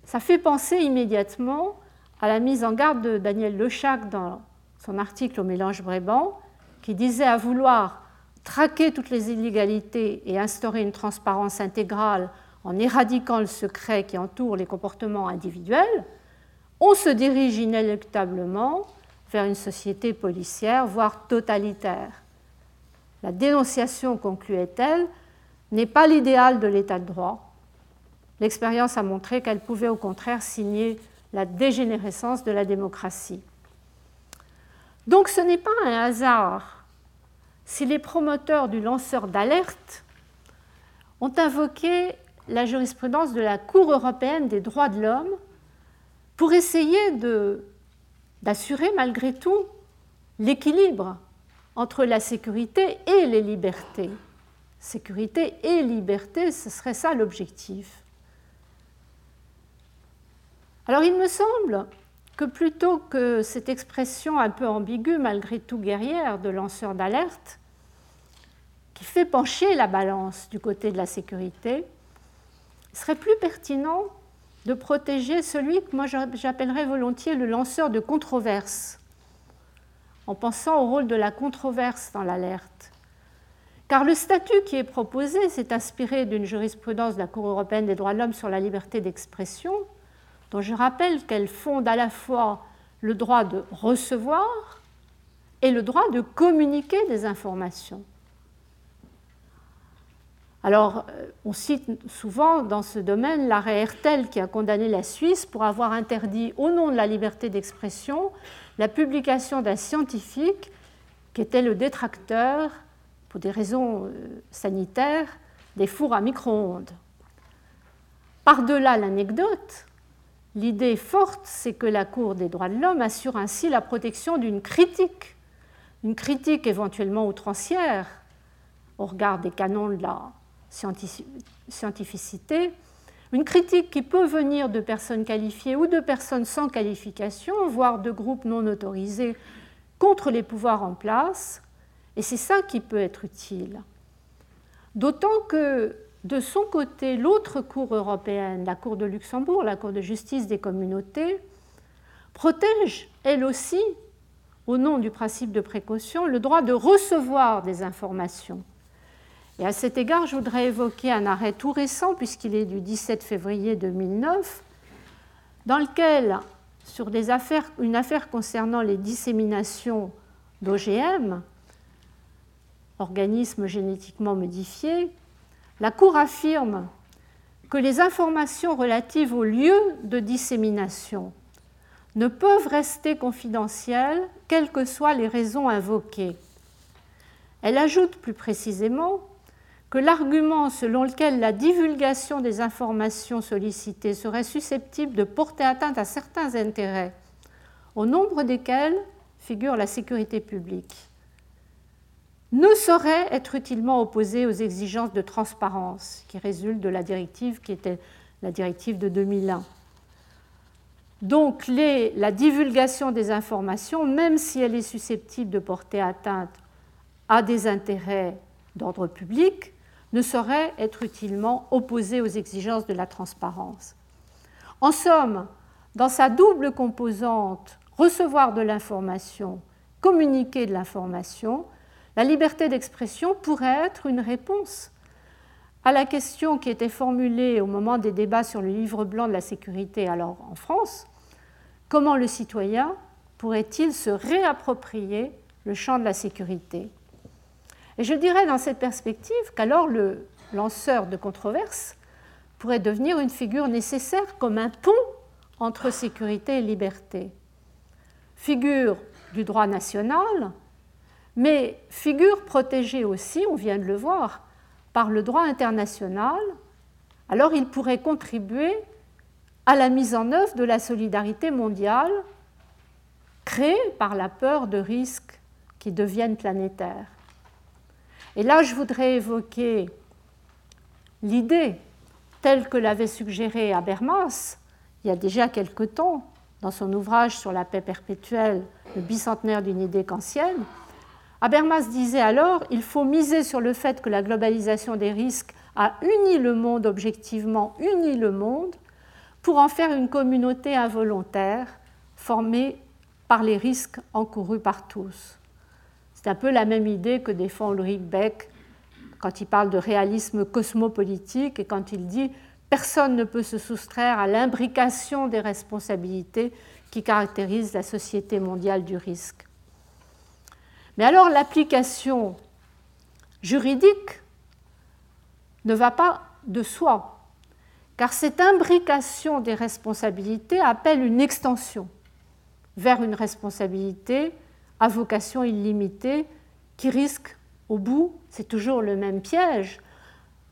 Ça fait penser immédiatement à la mise en garde de Daniel Lechac dans son article au Mélange Bréban, qui disait à vouloir traquer toutes les illégalités et instaurer une transparence intégrale en éradiquant le secret qui entoure les comportements individuels, on se dirige inéluctablement vers une société policière, voire totalitaire. La dénonciation, concluait-elle, n'est pas l'idéal de l'état de droit. L'expérience a montré qu'elle pouvait au contraire signer la dégénérescence de la démocratie. Donc ce n'est pas un hasard si les promoteurs du lanceur d'alerte ont invoqué la jurisprudence de la Cour européenne des droits de l'homme pour essayer d'assurer malgré tout l'équilibre entre la sécurité et les libertés. Sécurité et liberté, ce serait ça l'objectif. Alors il me semble que plutôt que cette expression un peu ambiguë, malgré tout guerrière, de lanceur d'alerte, qui fait pencher la balance du côté de la sécurité, serait plus pertinent de protéger celui que moi j'appellerais volontiers le lanceur de controverse, en pensant au rôle de la controverse dans l'alerte. Car le statut qui est proposé s'est inspiré d'une jurisprudence de la Cour européenne des droits de l'homme sur la liberté d'expression, dont je rappelle qu'elle fonde à la fois le droit de recevoir et le droit de communiquer des informations. Alors, euh, on cite souvent dans ce domaine l'arrêt Hertel qui a condamné la Suisse pour avoir interdit, au nom de la liberté d'expression, la publication d'un scientifique qui était le détracteur, pour des raisons euh, sanitaires, des fours à micro-ondes. Par-delà l'anecdote, l'idée forte, c'est que la Cour des droits de l'homme assure ainsi la protection d'une critique, une critique éventuellement outrancière au regard des canons de la scientificité, une critique qui peut venir de personnes qualifiées ou de personnes sans qualification, voire de groupes non autorisés contre les pouvoirs en place, et c'est ça qui peut être utile. D'autant que de son côté, l'autre Cour européenne, la Cour de Luxembourg, la Cour de justice des communautés, protège, elle aussi, au nom du principe de précaution, le droit de recevoir des informations et à cet égard, je voudrais évoquer un arrêt tout récent, puisqu'il est du 17 février 2009, dans lequel, sur une affaire concernant les disséminations d'OGM, organismes génétiquement modifiés, la Cour affirme que les informations relatives au lieu de dissémination ne peuvent rester confidentielles, quelles que soient les raisons invoquées. Elle ajoute plus précisément que l'argument selon lequel la divulgation des informations sollicitées serait susceptible de porter atteinte à certains intérêts, au nombre desquels figure la sécurité publique, ne saurait être utilement opposé aux exigences de transparence qui résultent de la directive qui était la directive de 2001. Donc la divulgation des informations, même si elle est susceptible de porter atteinte à des intérêts d'ordre public, ne saurait être utilement opposée aux exigences de la transparence. En somme, dans sa double composante recevoir de l'information, communiquer de l'information, la liberté d'expression pourrait être une réponse à la question qui était formulée au moment des débats sur le livre blanc de la sécurité alors en France, comment le citoyen pourrait-il se réapproprier le champ de la sécurité? Et je dirais dans cette perspective qu'alors le lanceur de controverse pourrait devenir une figure nécessaire comme un pont entre sécurité et liberté. Figure du droit national, mais figure protégée aussi, on vient de le voir, par le droit international, alors il pourrait contribuer à la mise en œuvre de la solidarité mondiale créée par la peur de risques qui deviennent planétaires. Et là, je voudrais évoquer l'idée telle que l'avait suggérée Habermas il y a déjà quelque temps dans son ouvrage sur la paix perpétuelle, le bicentenaire d'une idée kantienne, Habermas disait alors il faut miser sur le fait que la globalisation des risques a uni le monde objectivement, uni le monde, pour en faire une communauté involontaire formée par les risques encourus par tous. C'est un peu la même idée que défend Ulrich Beck quand il parle de réalisme cosmopolitique et quand il dit personne ne peut se soustraire à l'imbrication des responsabilités qui caractérisent la société mondiale du risque. Mais alors l'application juridique ne va pas de soi, car cette imbrication des responsabilités appelle une extension vers une responsabilité à vocation illimitée qui risque au bout, c'est toujours le même piège,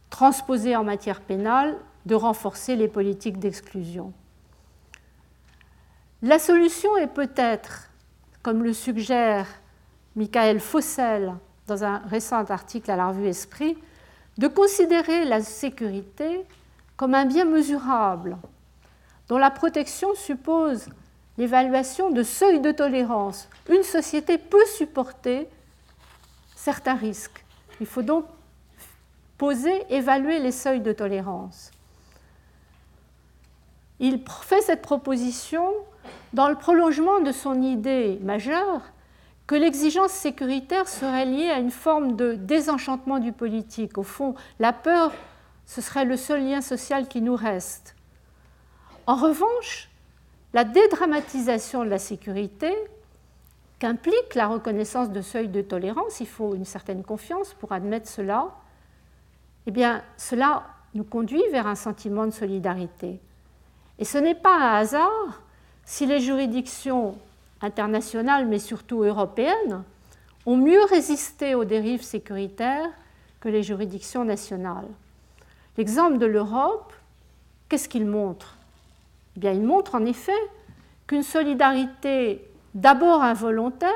transposé en matière pénale, de renforcer les politiques d'exclusion. La solution est peut-être, comme le suggère Michael Fossel dans un récent article à la revue Esprit, de considérer la sécurité comme un bien mesurable, dont la protection suppose l'évaluation de seuils de tolérance. Une société peut supporter certains risques. Il faut donc poser, évaluer les seuils de tolérance. Il fait cette proposition dans le prolongement de son idée majeure que l'exigence sécuritaire serait liée à une forme de désenchantement du politique. Au fond, la peur, ce serait le seul lien social qui nous reste. En revanche, la dédramatisation de la sécurité, qu'implique la reconnaissance de seuils de tolérance, il faut une certaine confiance pour admettre cela, eh cela nous conduit vers un sentiment de solidarité. Et ce n'est pas un hasard si les juridictions internationales, mais surtout européennes, ont mieux résisté aux dérives sécuritaires que les juridictions nationales. L'exemple de l'Europe, qu'est-ce qu'il montre? Il montre en effet qu'une solidarité d'abord involontaire,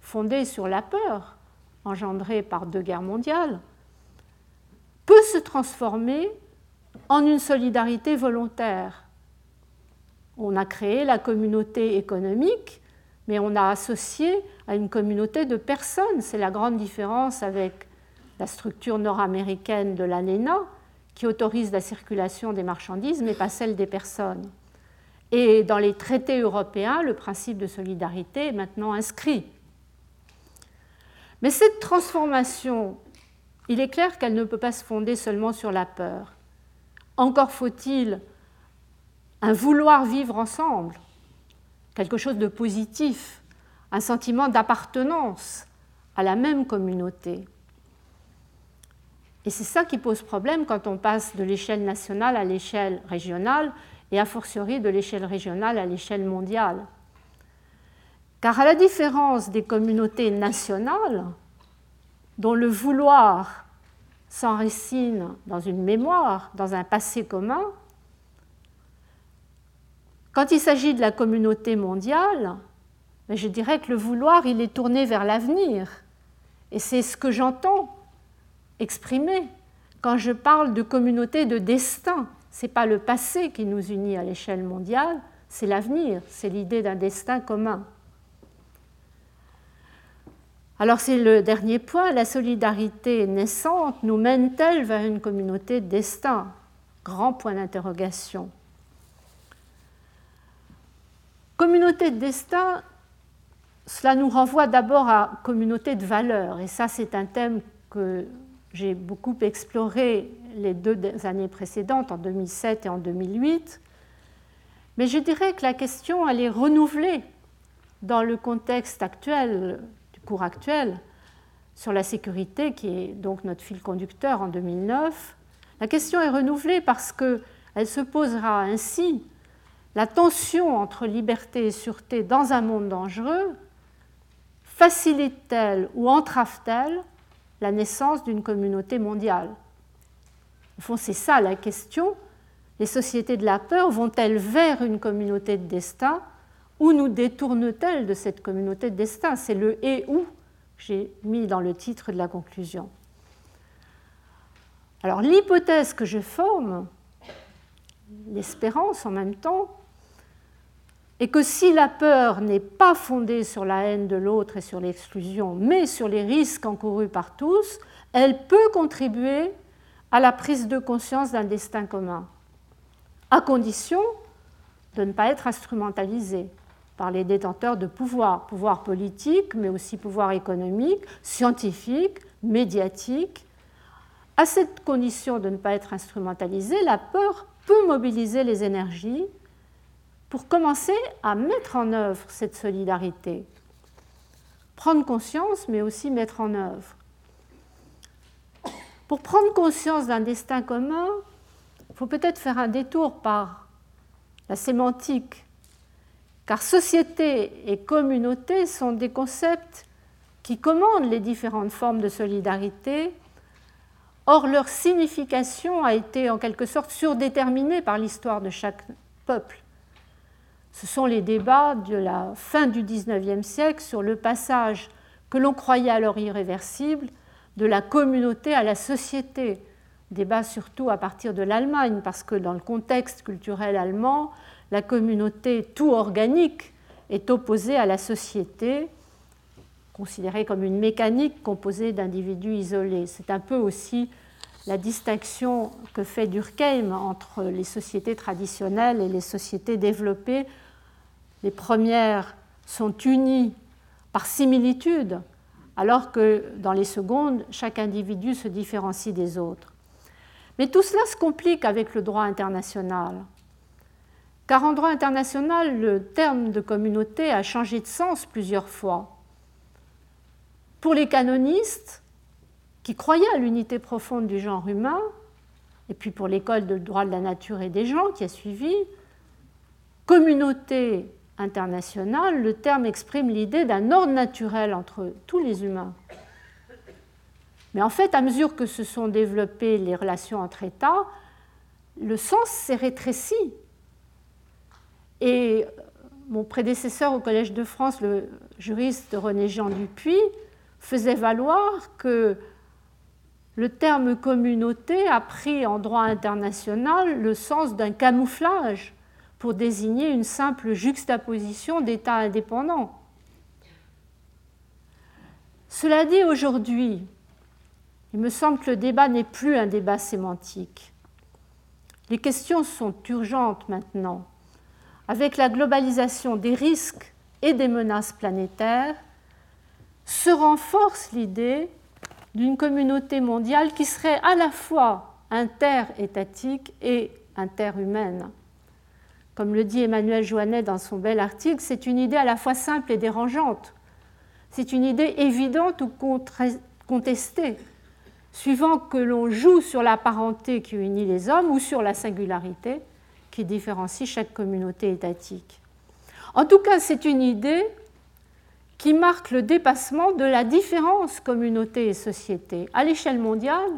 fondée sur la peur engendrée par deux guerres mondiales, peut se transformer en une solidarité volontaire. On a créé la communauté économique mais on a associé à une communauté de personnes. C'est la grande différence avec la structure nord-américaine de l'ANENA, qui autorise la circulation des marchandises, mais pas celle des personnes. Et dans les traités européens, le principe de solidarité est maintenant inscrit. Mais cette transformation, il est clair qu'elle ne peut pas se fonder seulement sur la peur. Encore faut-il un vouloir vivre ensemble, quelque chose de positif, un sentiment d'appartenance à la même communauté. Et c'est ça qui pose problème quand on passe de l'échelle nationale à l'échelle régionale et a fortiori de l'échelle régionale à l'échelle mondiale. Car à la différence des communautés nationales, dont le vouloir s'enracine dans une mémoire, dans un passé commun, quand il s'agit de la communauté mondiale, ben, je dirais que le vouloir, il est tourné vers l'avenir. Et c'est ce que j'entends exprimer quand je parle de communauté de destin. Ce n'est pas le passé qui nous unit à l'échelle mondiale, c'est l'avenir, c'est l'idée d'un destin commun. Alors c'est le dernier point, la solidarité naissante nous mène-t-elle vers une communauté de destin? Grand point d'interrogation. Communauté de destin, cela nous renvoie d'abord à communauté de valeurs, et ça c'est un thème que j'ai beaucoup exploré les deux années précédentes, en 2007 et en 2008. Mais je dirais que la question, elle est renouvelée dans le contexte actuel cours actuel sur la sécurité, qui est donc notre fil conducteur en 2009, la question est renouvelée parce qu'elle se posera ainsi. La tension entre liberté et sûreté dans un monde dangereux facilite-t-elle ou entrave-t-elle la naissance d'une communauté mondiale? Au fond, c'est ça la question. Les sociétés de la peur vont-elles vers une communauté de destin où nous détourne-t-elle de cette communauté de destin? C'est le et où que j'ai mis dans le titre de la conclusion. Alors l'hypothèse que je forme, l'espérance en même temps, est que si la peur n'est pas fondée sur la haine de l'autre et sur l'exclusion, mais sur les risques encourus par tous, elle peut contribuer à la prise de conscience d'un destin commun, à condition de ne pas être instrumentalisée par les détenteurs de pouvoir, pouvoir politique, mais aussi pouvoir économique, scientifique, médiatique. À cette condition de ne pas être instrumentalisé, la peur peut mobiliser les énergies pour commencer à mettre en œuvre cette solidarité. Prendre conscience, mais aussi mettre en œuvre. Pour prendre conscience d'un destin commun, il faut peut-être faire un détour par la sémantique car société et communauté sont des concepts qui commandent les différentes formes de solidarité. Or, leur signification a été en quelque sorte surdéterminée par l'histoire de chaque peuple. Ce sont les débats de la fin du XIXe siècle sur le passage que l'on croyait alors irréversible de la communauté à la société. Débat surtout à partir de l'Allemagne, parce que dans le contexte culturel allemand, la communauté tout organique est opposée à la société, considérée comme une mécanique composée d'individus isolés. C'est un peu aussi la distinction que fait Durkheim entre les sociétés traditionnelles et les sociétés développées. Les premières sont unies par similitude, alors que dans les secondes, chaque individu se différencie des autres. Mais tout cela se complique avec le droit international car en droit international, le terme de communauté a changé de sens plusieurs fois. Pour les canonistes, qui croyaient à l'unité profonde du genre humain, et puis pour l'école de droit de la nature et des gens qui a suivi, communauté internationale, le terme exprime l'idée d'un ordre naturel entre tous les humains. Mais en fait, à mesure que se sont développées les relations entre États, le sens s'est rétréci et mon prédécesseur au Collège de France, le juriste René-Jean Dupuis, faisait valoir que le terme communauté a pris en droit international le sens d'un camouflage pour désigner une simple juxtaposition d'États indépendants. Cela dit, aujourd'hui, il me semble que le débat n'est plus un débat sémantique. Les questions sont urgentes maintenant avec la globalisation des risques et des menaces planétaires, se renforce l'idée d'une communauté mondiale qui serait à la fois interétatique et interhumaine. Comme le dit Emmanuel Joannet dans son bel article, c'est une idée à la fois simple et dérangeante. C'est une idée évidente ou contestée, suivant que l'on joue sur la parenté qui unit les hommes ou sur la singularité, qui différencie chaque communauté étatique. En tout cas, c'est une idée qui marque le dépassement de la différence communauté et société. À l'échelle mondiale,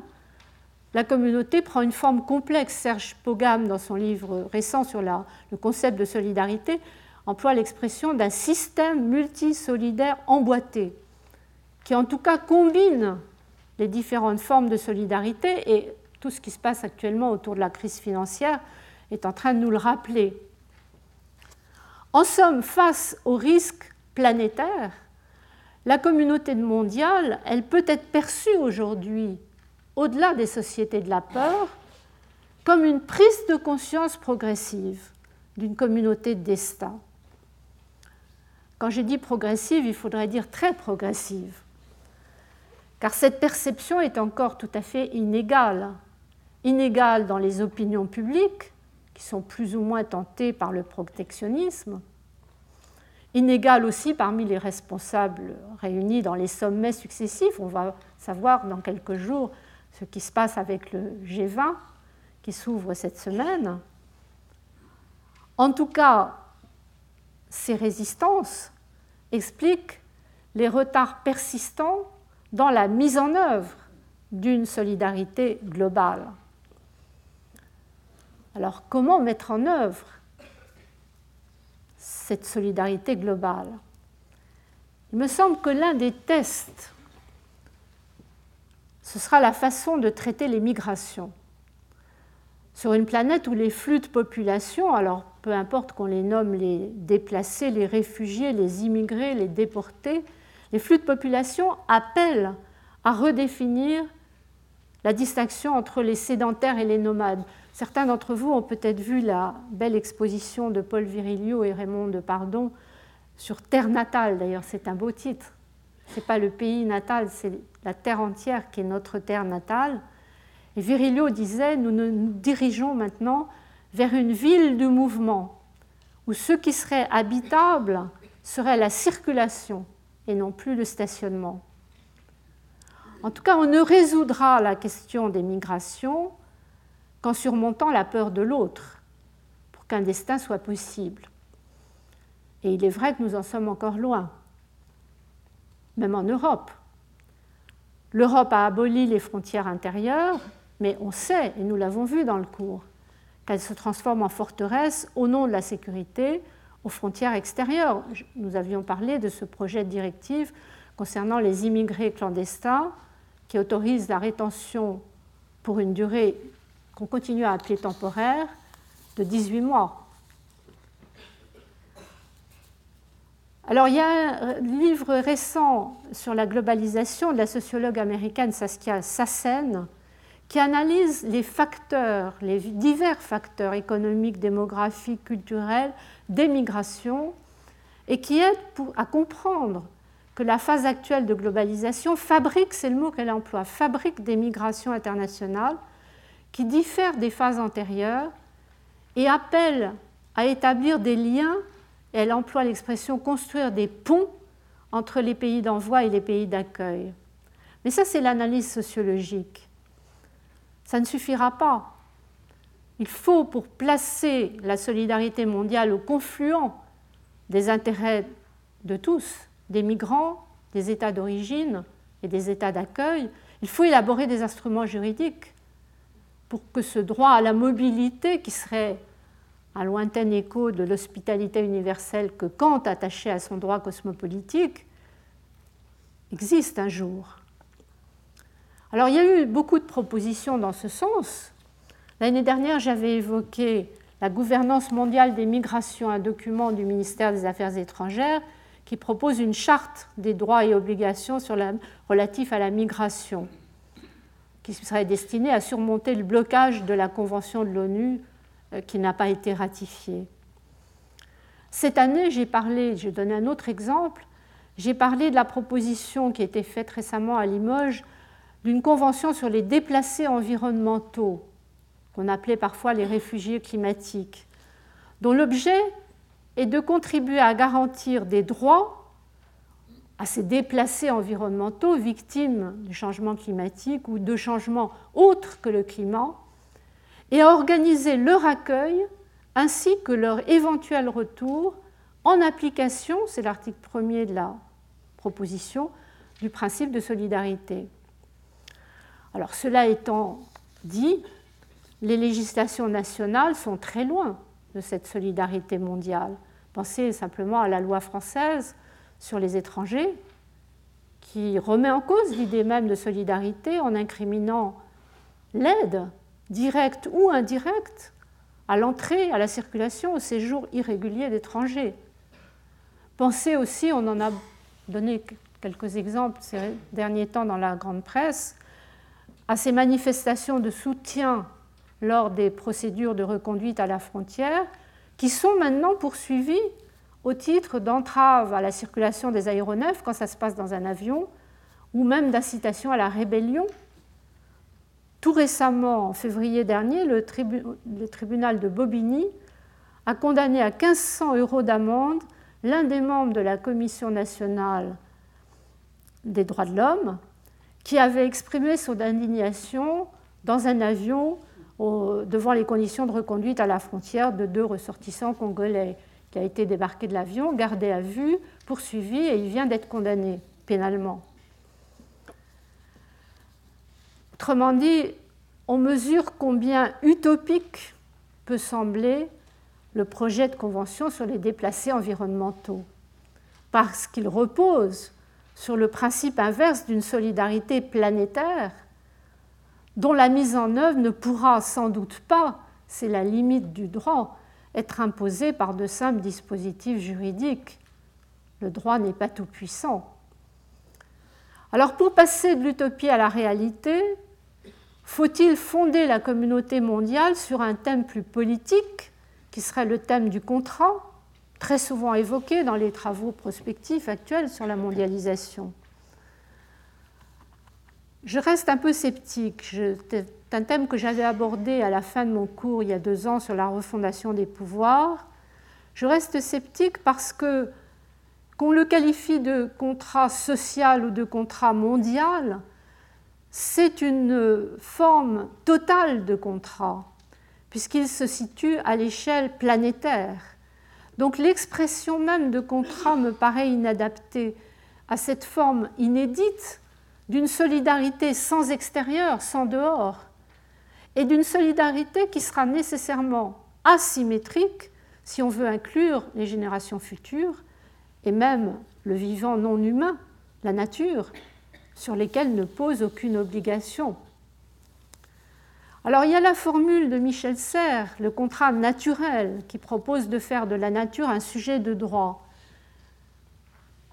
la communauté prend une forme complexe. Serge Pogam, dans son livre récent sur le concept de solidarité, emploie l'expression d'un système multisolidaire emboîté, qui en tout cas combine les différentes formes de solidarité et tout ce qui se passe actuellement autour de la crise financière est en train de nous le rappeler. En somme, face aux risques planétaires, la communauté mondiale, elle peut être perçue aujourd'hui, au-delà des sociétés de la peur, comme une prise de conscience progressive d'une communauté de destin. Quand j'ai dit progressive, il faudrait dire très progressive, car cette perception est encore tout à fait inégale. Inégale dans les opinions publiques, qui sont plus ou moins tentées par le protectionnisme, inégale aussi parmi les responsables réunis dans les sommets successifs. On va savoir dans quelques jours ce qui se passe avec le G20 qui s'ouvre cette semaine. En tout cas, ces résistances expliquent les retards persistants dans la mise en œuvre d'une solidarité globale. Alors comment mettre en œuvre cette solidarité globale? Il me semble que l'un des tests, ce sera la façon de traiter les migrations. Sur une planète où les flux de population, alors peu importe qu'on les nomme les déplacés, les réfugiés, les immigrés, les déportés, les flux de population appellent à redéfinir la distinction entre les sédentaires et les nomades. Certains d'entre vous ont peut-être vu la belle exposition de Paul Virilio et Raymond de Pardon sur Terre natale. D'ailleurs, c'est un beau titre. Ce n'est pas le pays natal, c'est la terre entière qui est notre terre natale. Et Virilio disait, nous nous dirigeons maintenant vers une ville de mouvement, où ce qui serait habitable serait la circulation et non plus le stationnement. En tout cas, on ne résoudra la question des migrations qu'en surmontant la peur de l'autre, pour qu'un destin soit possible. Et il est vrai que nous en sommes encore loin, même en Europe. L'Europe a aboli les frontières intérieures, mais on sait, et nous l'avons vu dans le cours, qu'elle se transforme en forteresse au nom de la sécurité aux frontières extérieures. Nous avions parlé de ce projet de directive concernant les immigrés clandestins qui autorise la rétention pour une durée qu'on continue à appeler temporaire de 18 mois. Alors il y a un livre récent sur la globalisation de la sociologue américaine Saskia Sassen qui analyse les facteurs, les divers facteurs économiques, démographiques, culturels d'émigration et qui aide à comprendre que la phase actuelle de globalisation fabrique, c'est le mot qu'elle emploie, fabrique des migrations internationales qui diffèrent des phases antérieures et appelle à établir des liens, elle emploie l'expression construire des ponts entre les pays d'envoi et les pays d'accueil. Mais ça, c'est l'analyse sociologique. Ça ne suffira pas. Il faut, pour placer la solidarité mondiale au confluent des intérêts de tous, des migrants, des États d'origine et des États d'accueil, il faut élaborer des instruments juridiques pour que ce droit à la mobilité, qui serait un lointain écho de l'hospitalité universelle que Kant attachait à son droit cosmopolitique, existe un jour. Alors il y a eu beaucoup de propositions dans ce sens. L'année dernière, j'avais évoqué la gouvernance mondiale des migrations, un document du ministère des Affaires étrangères qui propose une charte des droits et obligations relatifs à la migration, qui serait destinée à surmonter le blocage de la Convention de l'ONU qui n'a pas été ratifiée. Cette année, j'ai parlé, je donne un autre exemple, j'ai parlé de la proposition qui a été faite récemment à Limoges d'une convention sur les déplacés environnementaux, qu'on appelait parfois les réfugiés climatiques, dont l'objet est de contribuer à garantir des droits à ces déplacés environnementaux victimes du changement climatique ou de changements autres que le climat, et à organiser leur accueil ainsi que leur éventuel retour en application, c'est l'article premier de la proposition, du principe de solidarité. Alors cela étant dit, les législations nationales sont très loin de cette solidarité mondiale. Pensez simplement à la loi française sur les étrangers, qui remet en cause l'idée même de solidarité en incriminant l'aide, directe ou indirecte, à l'entrée, à la circulation, au séjour irrégulier d'étrangers. Pensez aussi, on en a donné quelques exemples ces derniers temps dans la grande presse, à ces manifestations de soutien lors des procédures de reconduite à la frontière, qui sont maintenant poursuivies au titre d'entrave à la circulation des aéronefs quand ça se passe dans un avion, ou même d'incitation à la rébellion. Tout récemment, en février dernier, le, tribunal de Bobigny a condamné à 1500 euros d'amende l'un des membres de la Commission nationale des droits de l'homme qui avait exprimé son indignation dans un avion devant les conditions de reconduite à la frontière de deux ressortissants congolais, qui a été débarqué de l'avion, gardé à vue, poursuivi et il vient d'être condamné pénalement. Autrement dit, on mesure combien utopique peut sembler le projet de convention sur les déplacés environnementaux, parce qu'il repose sur le principe inverse d'une solidarité planétaire dont la mise en œuvre ne pourra sans doute pas, c'est la limite du droit, être imposée par de simples dispositifs juridiques. Le droit n'est pas tout puissant. Alors pour passer de l'utopie à la réalité, faut-il fonder la communauté mondiale sur un thème plus politique, qui serait le thème du contrat, très souvent évoqué dans les travaux prospectifs actuels sur la mondialisation? Je reste un peu sceptique. C'est un thème que j'avais abordé à la fin de mon cours il y a deux ans sur la refondation des pouvoirs. Je reste sceptique parce que, qu'on le qualifie de contrat social ou de contrat mondial, c'est une forme totale de contrat, puisqu'il se situe à l'échelle planétaire. Donc l'expression même de contrat me paraît inadaptée à cette forme inédite d'une solidarité sans extérieur, sans dehors, et d'une solidarité qui sera nécessairement asymétrique si on veut inclure les générations futures et même le vivant non humain, la nature, sur lesquels ne pose aucune obligation. Alors il y a la formule de Michel Serres, le contrat naturel, qui propose de faire de la nature un sujet de droit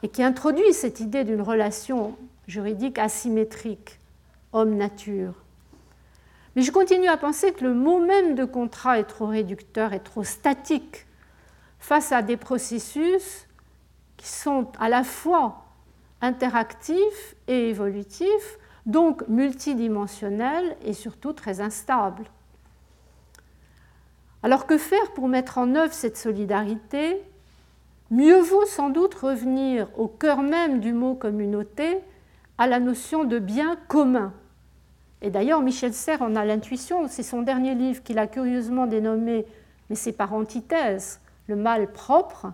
et qui introduit cette idée d'une relation juridique asymétrique, homme-nature. Mais je continue à penser que le mot même de contrat est trop réducteur et trop statique face à des processus qui sont à la fois interactifs et évolutifs, donc multidimensionnels et surtout très instables. Alors que faire pour mettre en œuvre cette solidarité? Mieux vaut sans doute revenir au cœur même du mot communauté à la notion de bien commun. Et d'ailleurs, Michel Serres en a l'intuition, c'est son dernier livre qu'il a curieusement dénommé, mais c'est par antithèse, le mal propre,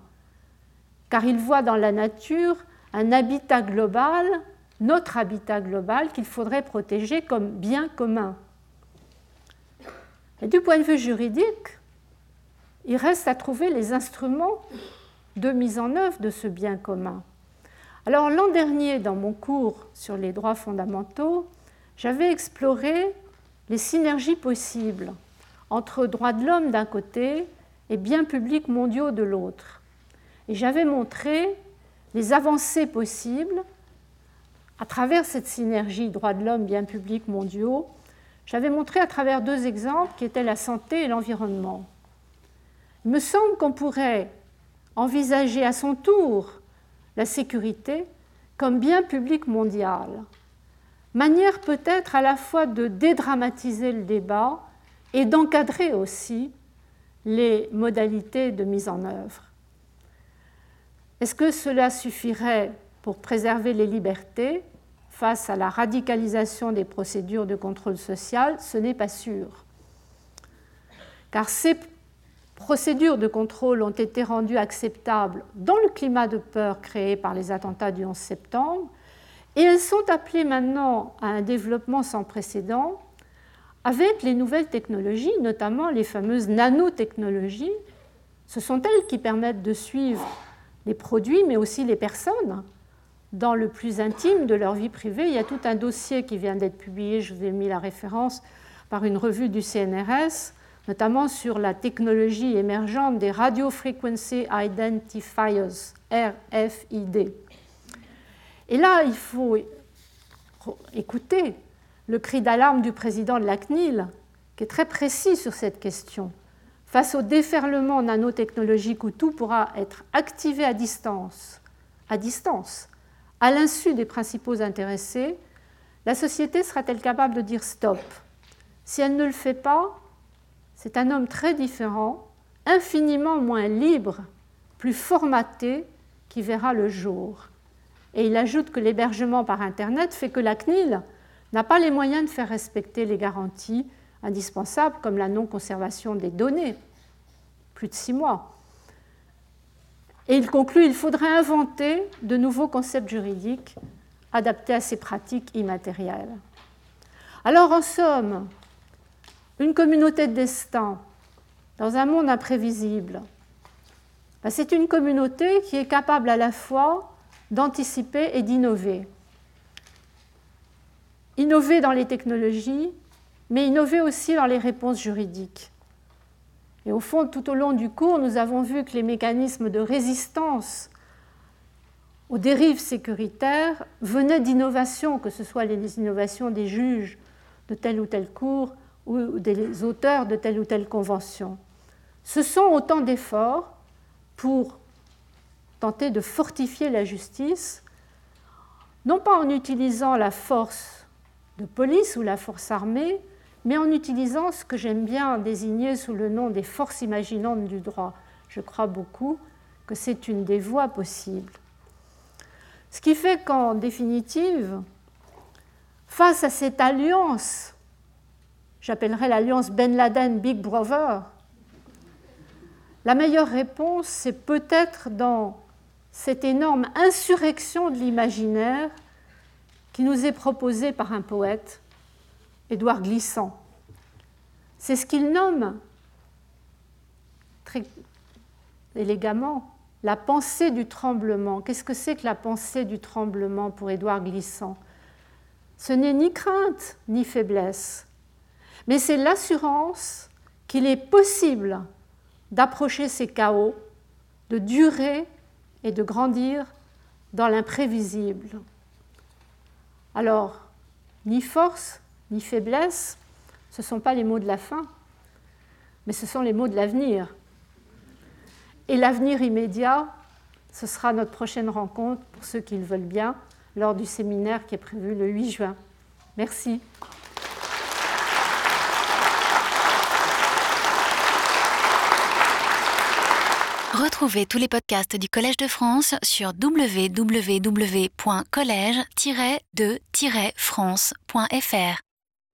car il voit dans la nature un habitat global, notre habitat global, qu'il faudrait protéger comme bien commun. Et du point de vue juridique, il reste à trouver les instruments de mise en œuvre de ce bien commun. Alors l'an dernier, dans mon cours sur les droits fondamentaux, j'avais exploré les synergies possibles entre droits de l'homme d'un côté et biens publics mondiaux de l'autre. Et j'avais montré les avancées possibles à travers cette synergie droits de l'homme, biens publics mondiaux. J'avais montré à travers deux exemples qui étaient la santé et l'environnement. Il me semble qu'on pourrait envisager à son tour la sécurité comme bien public mondial. Manière peut-être à la fois de dédramatiser le débat et d'encadrer aussi les modalités de mise en œuvre. Est-ce que cela suffirait pour préserver les libertés face à la radicalisation des procédures de contrôle social? Ce n'est pas sûr. Car ces procédures de contrôle ont été rendues acceptables dans le climat de peur créé par les attentats du 11 septembre, et elles sont appelées maintenant à un développement sans précédent avec les nouvelles technologies, notamment les fameuses nanotechnologies. Ce sont elles qui permettent de suivre les produits, mais aussi les personnes, dans le plus intime de leur vie privée. Il y a tout un dossier qui vient d'être publié, je vous ai mis la référence, par une revue du CNRS, notamment sur la technologie émergente des Radio Frequency Identifiers, RFID. Et là, il faut écouter le cri d'alarme du président de la CNIL, qui est très précis sur cette question. Face au déferlement nanotechnologique où tout pourra être activé à distance, à distance, à l'insu des principaux intéressés, la société sera-t-elle capable de dire stop? Si elle ne le fait pas, c'est un homme très différent, infiniment moins libre, plus formaté, qui verra le jour. Et il ajoute que l'hébergement par Internet fait que la CNIL n'a pas les moyens de faire respecter les garanties indispensables comme la non-conservation des données, plus de six mois. Et il conclut il faudrait inventer de nouveaux concepts juridiques adaptés à ces pratiques immatérielles. Alors, en somme, une communauté de destin dans un monde imprévisible, ben, c'est une communauté qui est capable à la fois d'anticiper et d'innover. Innover dans les technologies, mais innover aussi dans les réponses juridiques. Et au fond, tout au long du cours, nous avons vu que les mécanismes de résistance aux dérives sécuritaires venaient d'innovations, que ce soit les innovations des juges de tel ou tel cours ou des auteurs de telle ou telle convention. Ce sont autant d'efforts pour tenter de fortifier la justice, non pas en utilisant la force de police ou la force armée, mais en utilisant ce que j'aime bien désigner sous le nom des forces imaginantes du droit. Je crois beaucoup que c'est une des voies possibles. Ce qui fait qu'en définitive, face à cette alliance, j'appellerais l'alliance Ben Laden-Big Brother, la meilleure réponse, c'est peut-être dans cette énorme insurrection de l'imaginaire qui nous est proposée par un poète, Édouard Glissant. C'est ce qu'il nomme très élégamment la pensée du tremblement. Qu'est-ce que c'est que la pensée du tremblement pour Édouard Glissant? Ce n'est ni crainte ni faiblesse, mais c'est l'assurance qu'il est possible d'approcher ces chaos, de durer et de grandir dans l'imprévisible. Alors, ni force, ni faiblesse, ce ne sont pas les mots de la fin, mais ce sont les mots de l'avenir. Et l'avenir immédiat, ce sera notre prochaine rencontre, pour ceux qui le veulent bien, lors du séminaire qui est prévu le 8 juin. Merci. Retrouvez tous les podcasts du Collège de France sur www.collège-de-france.fr.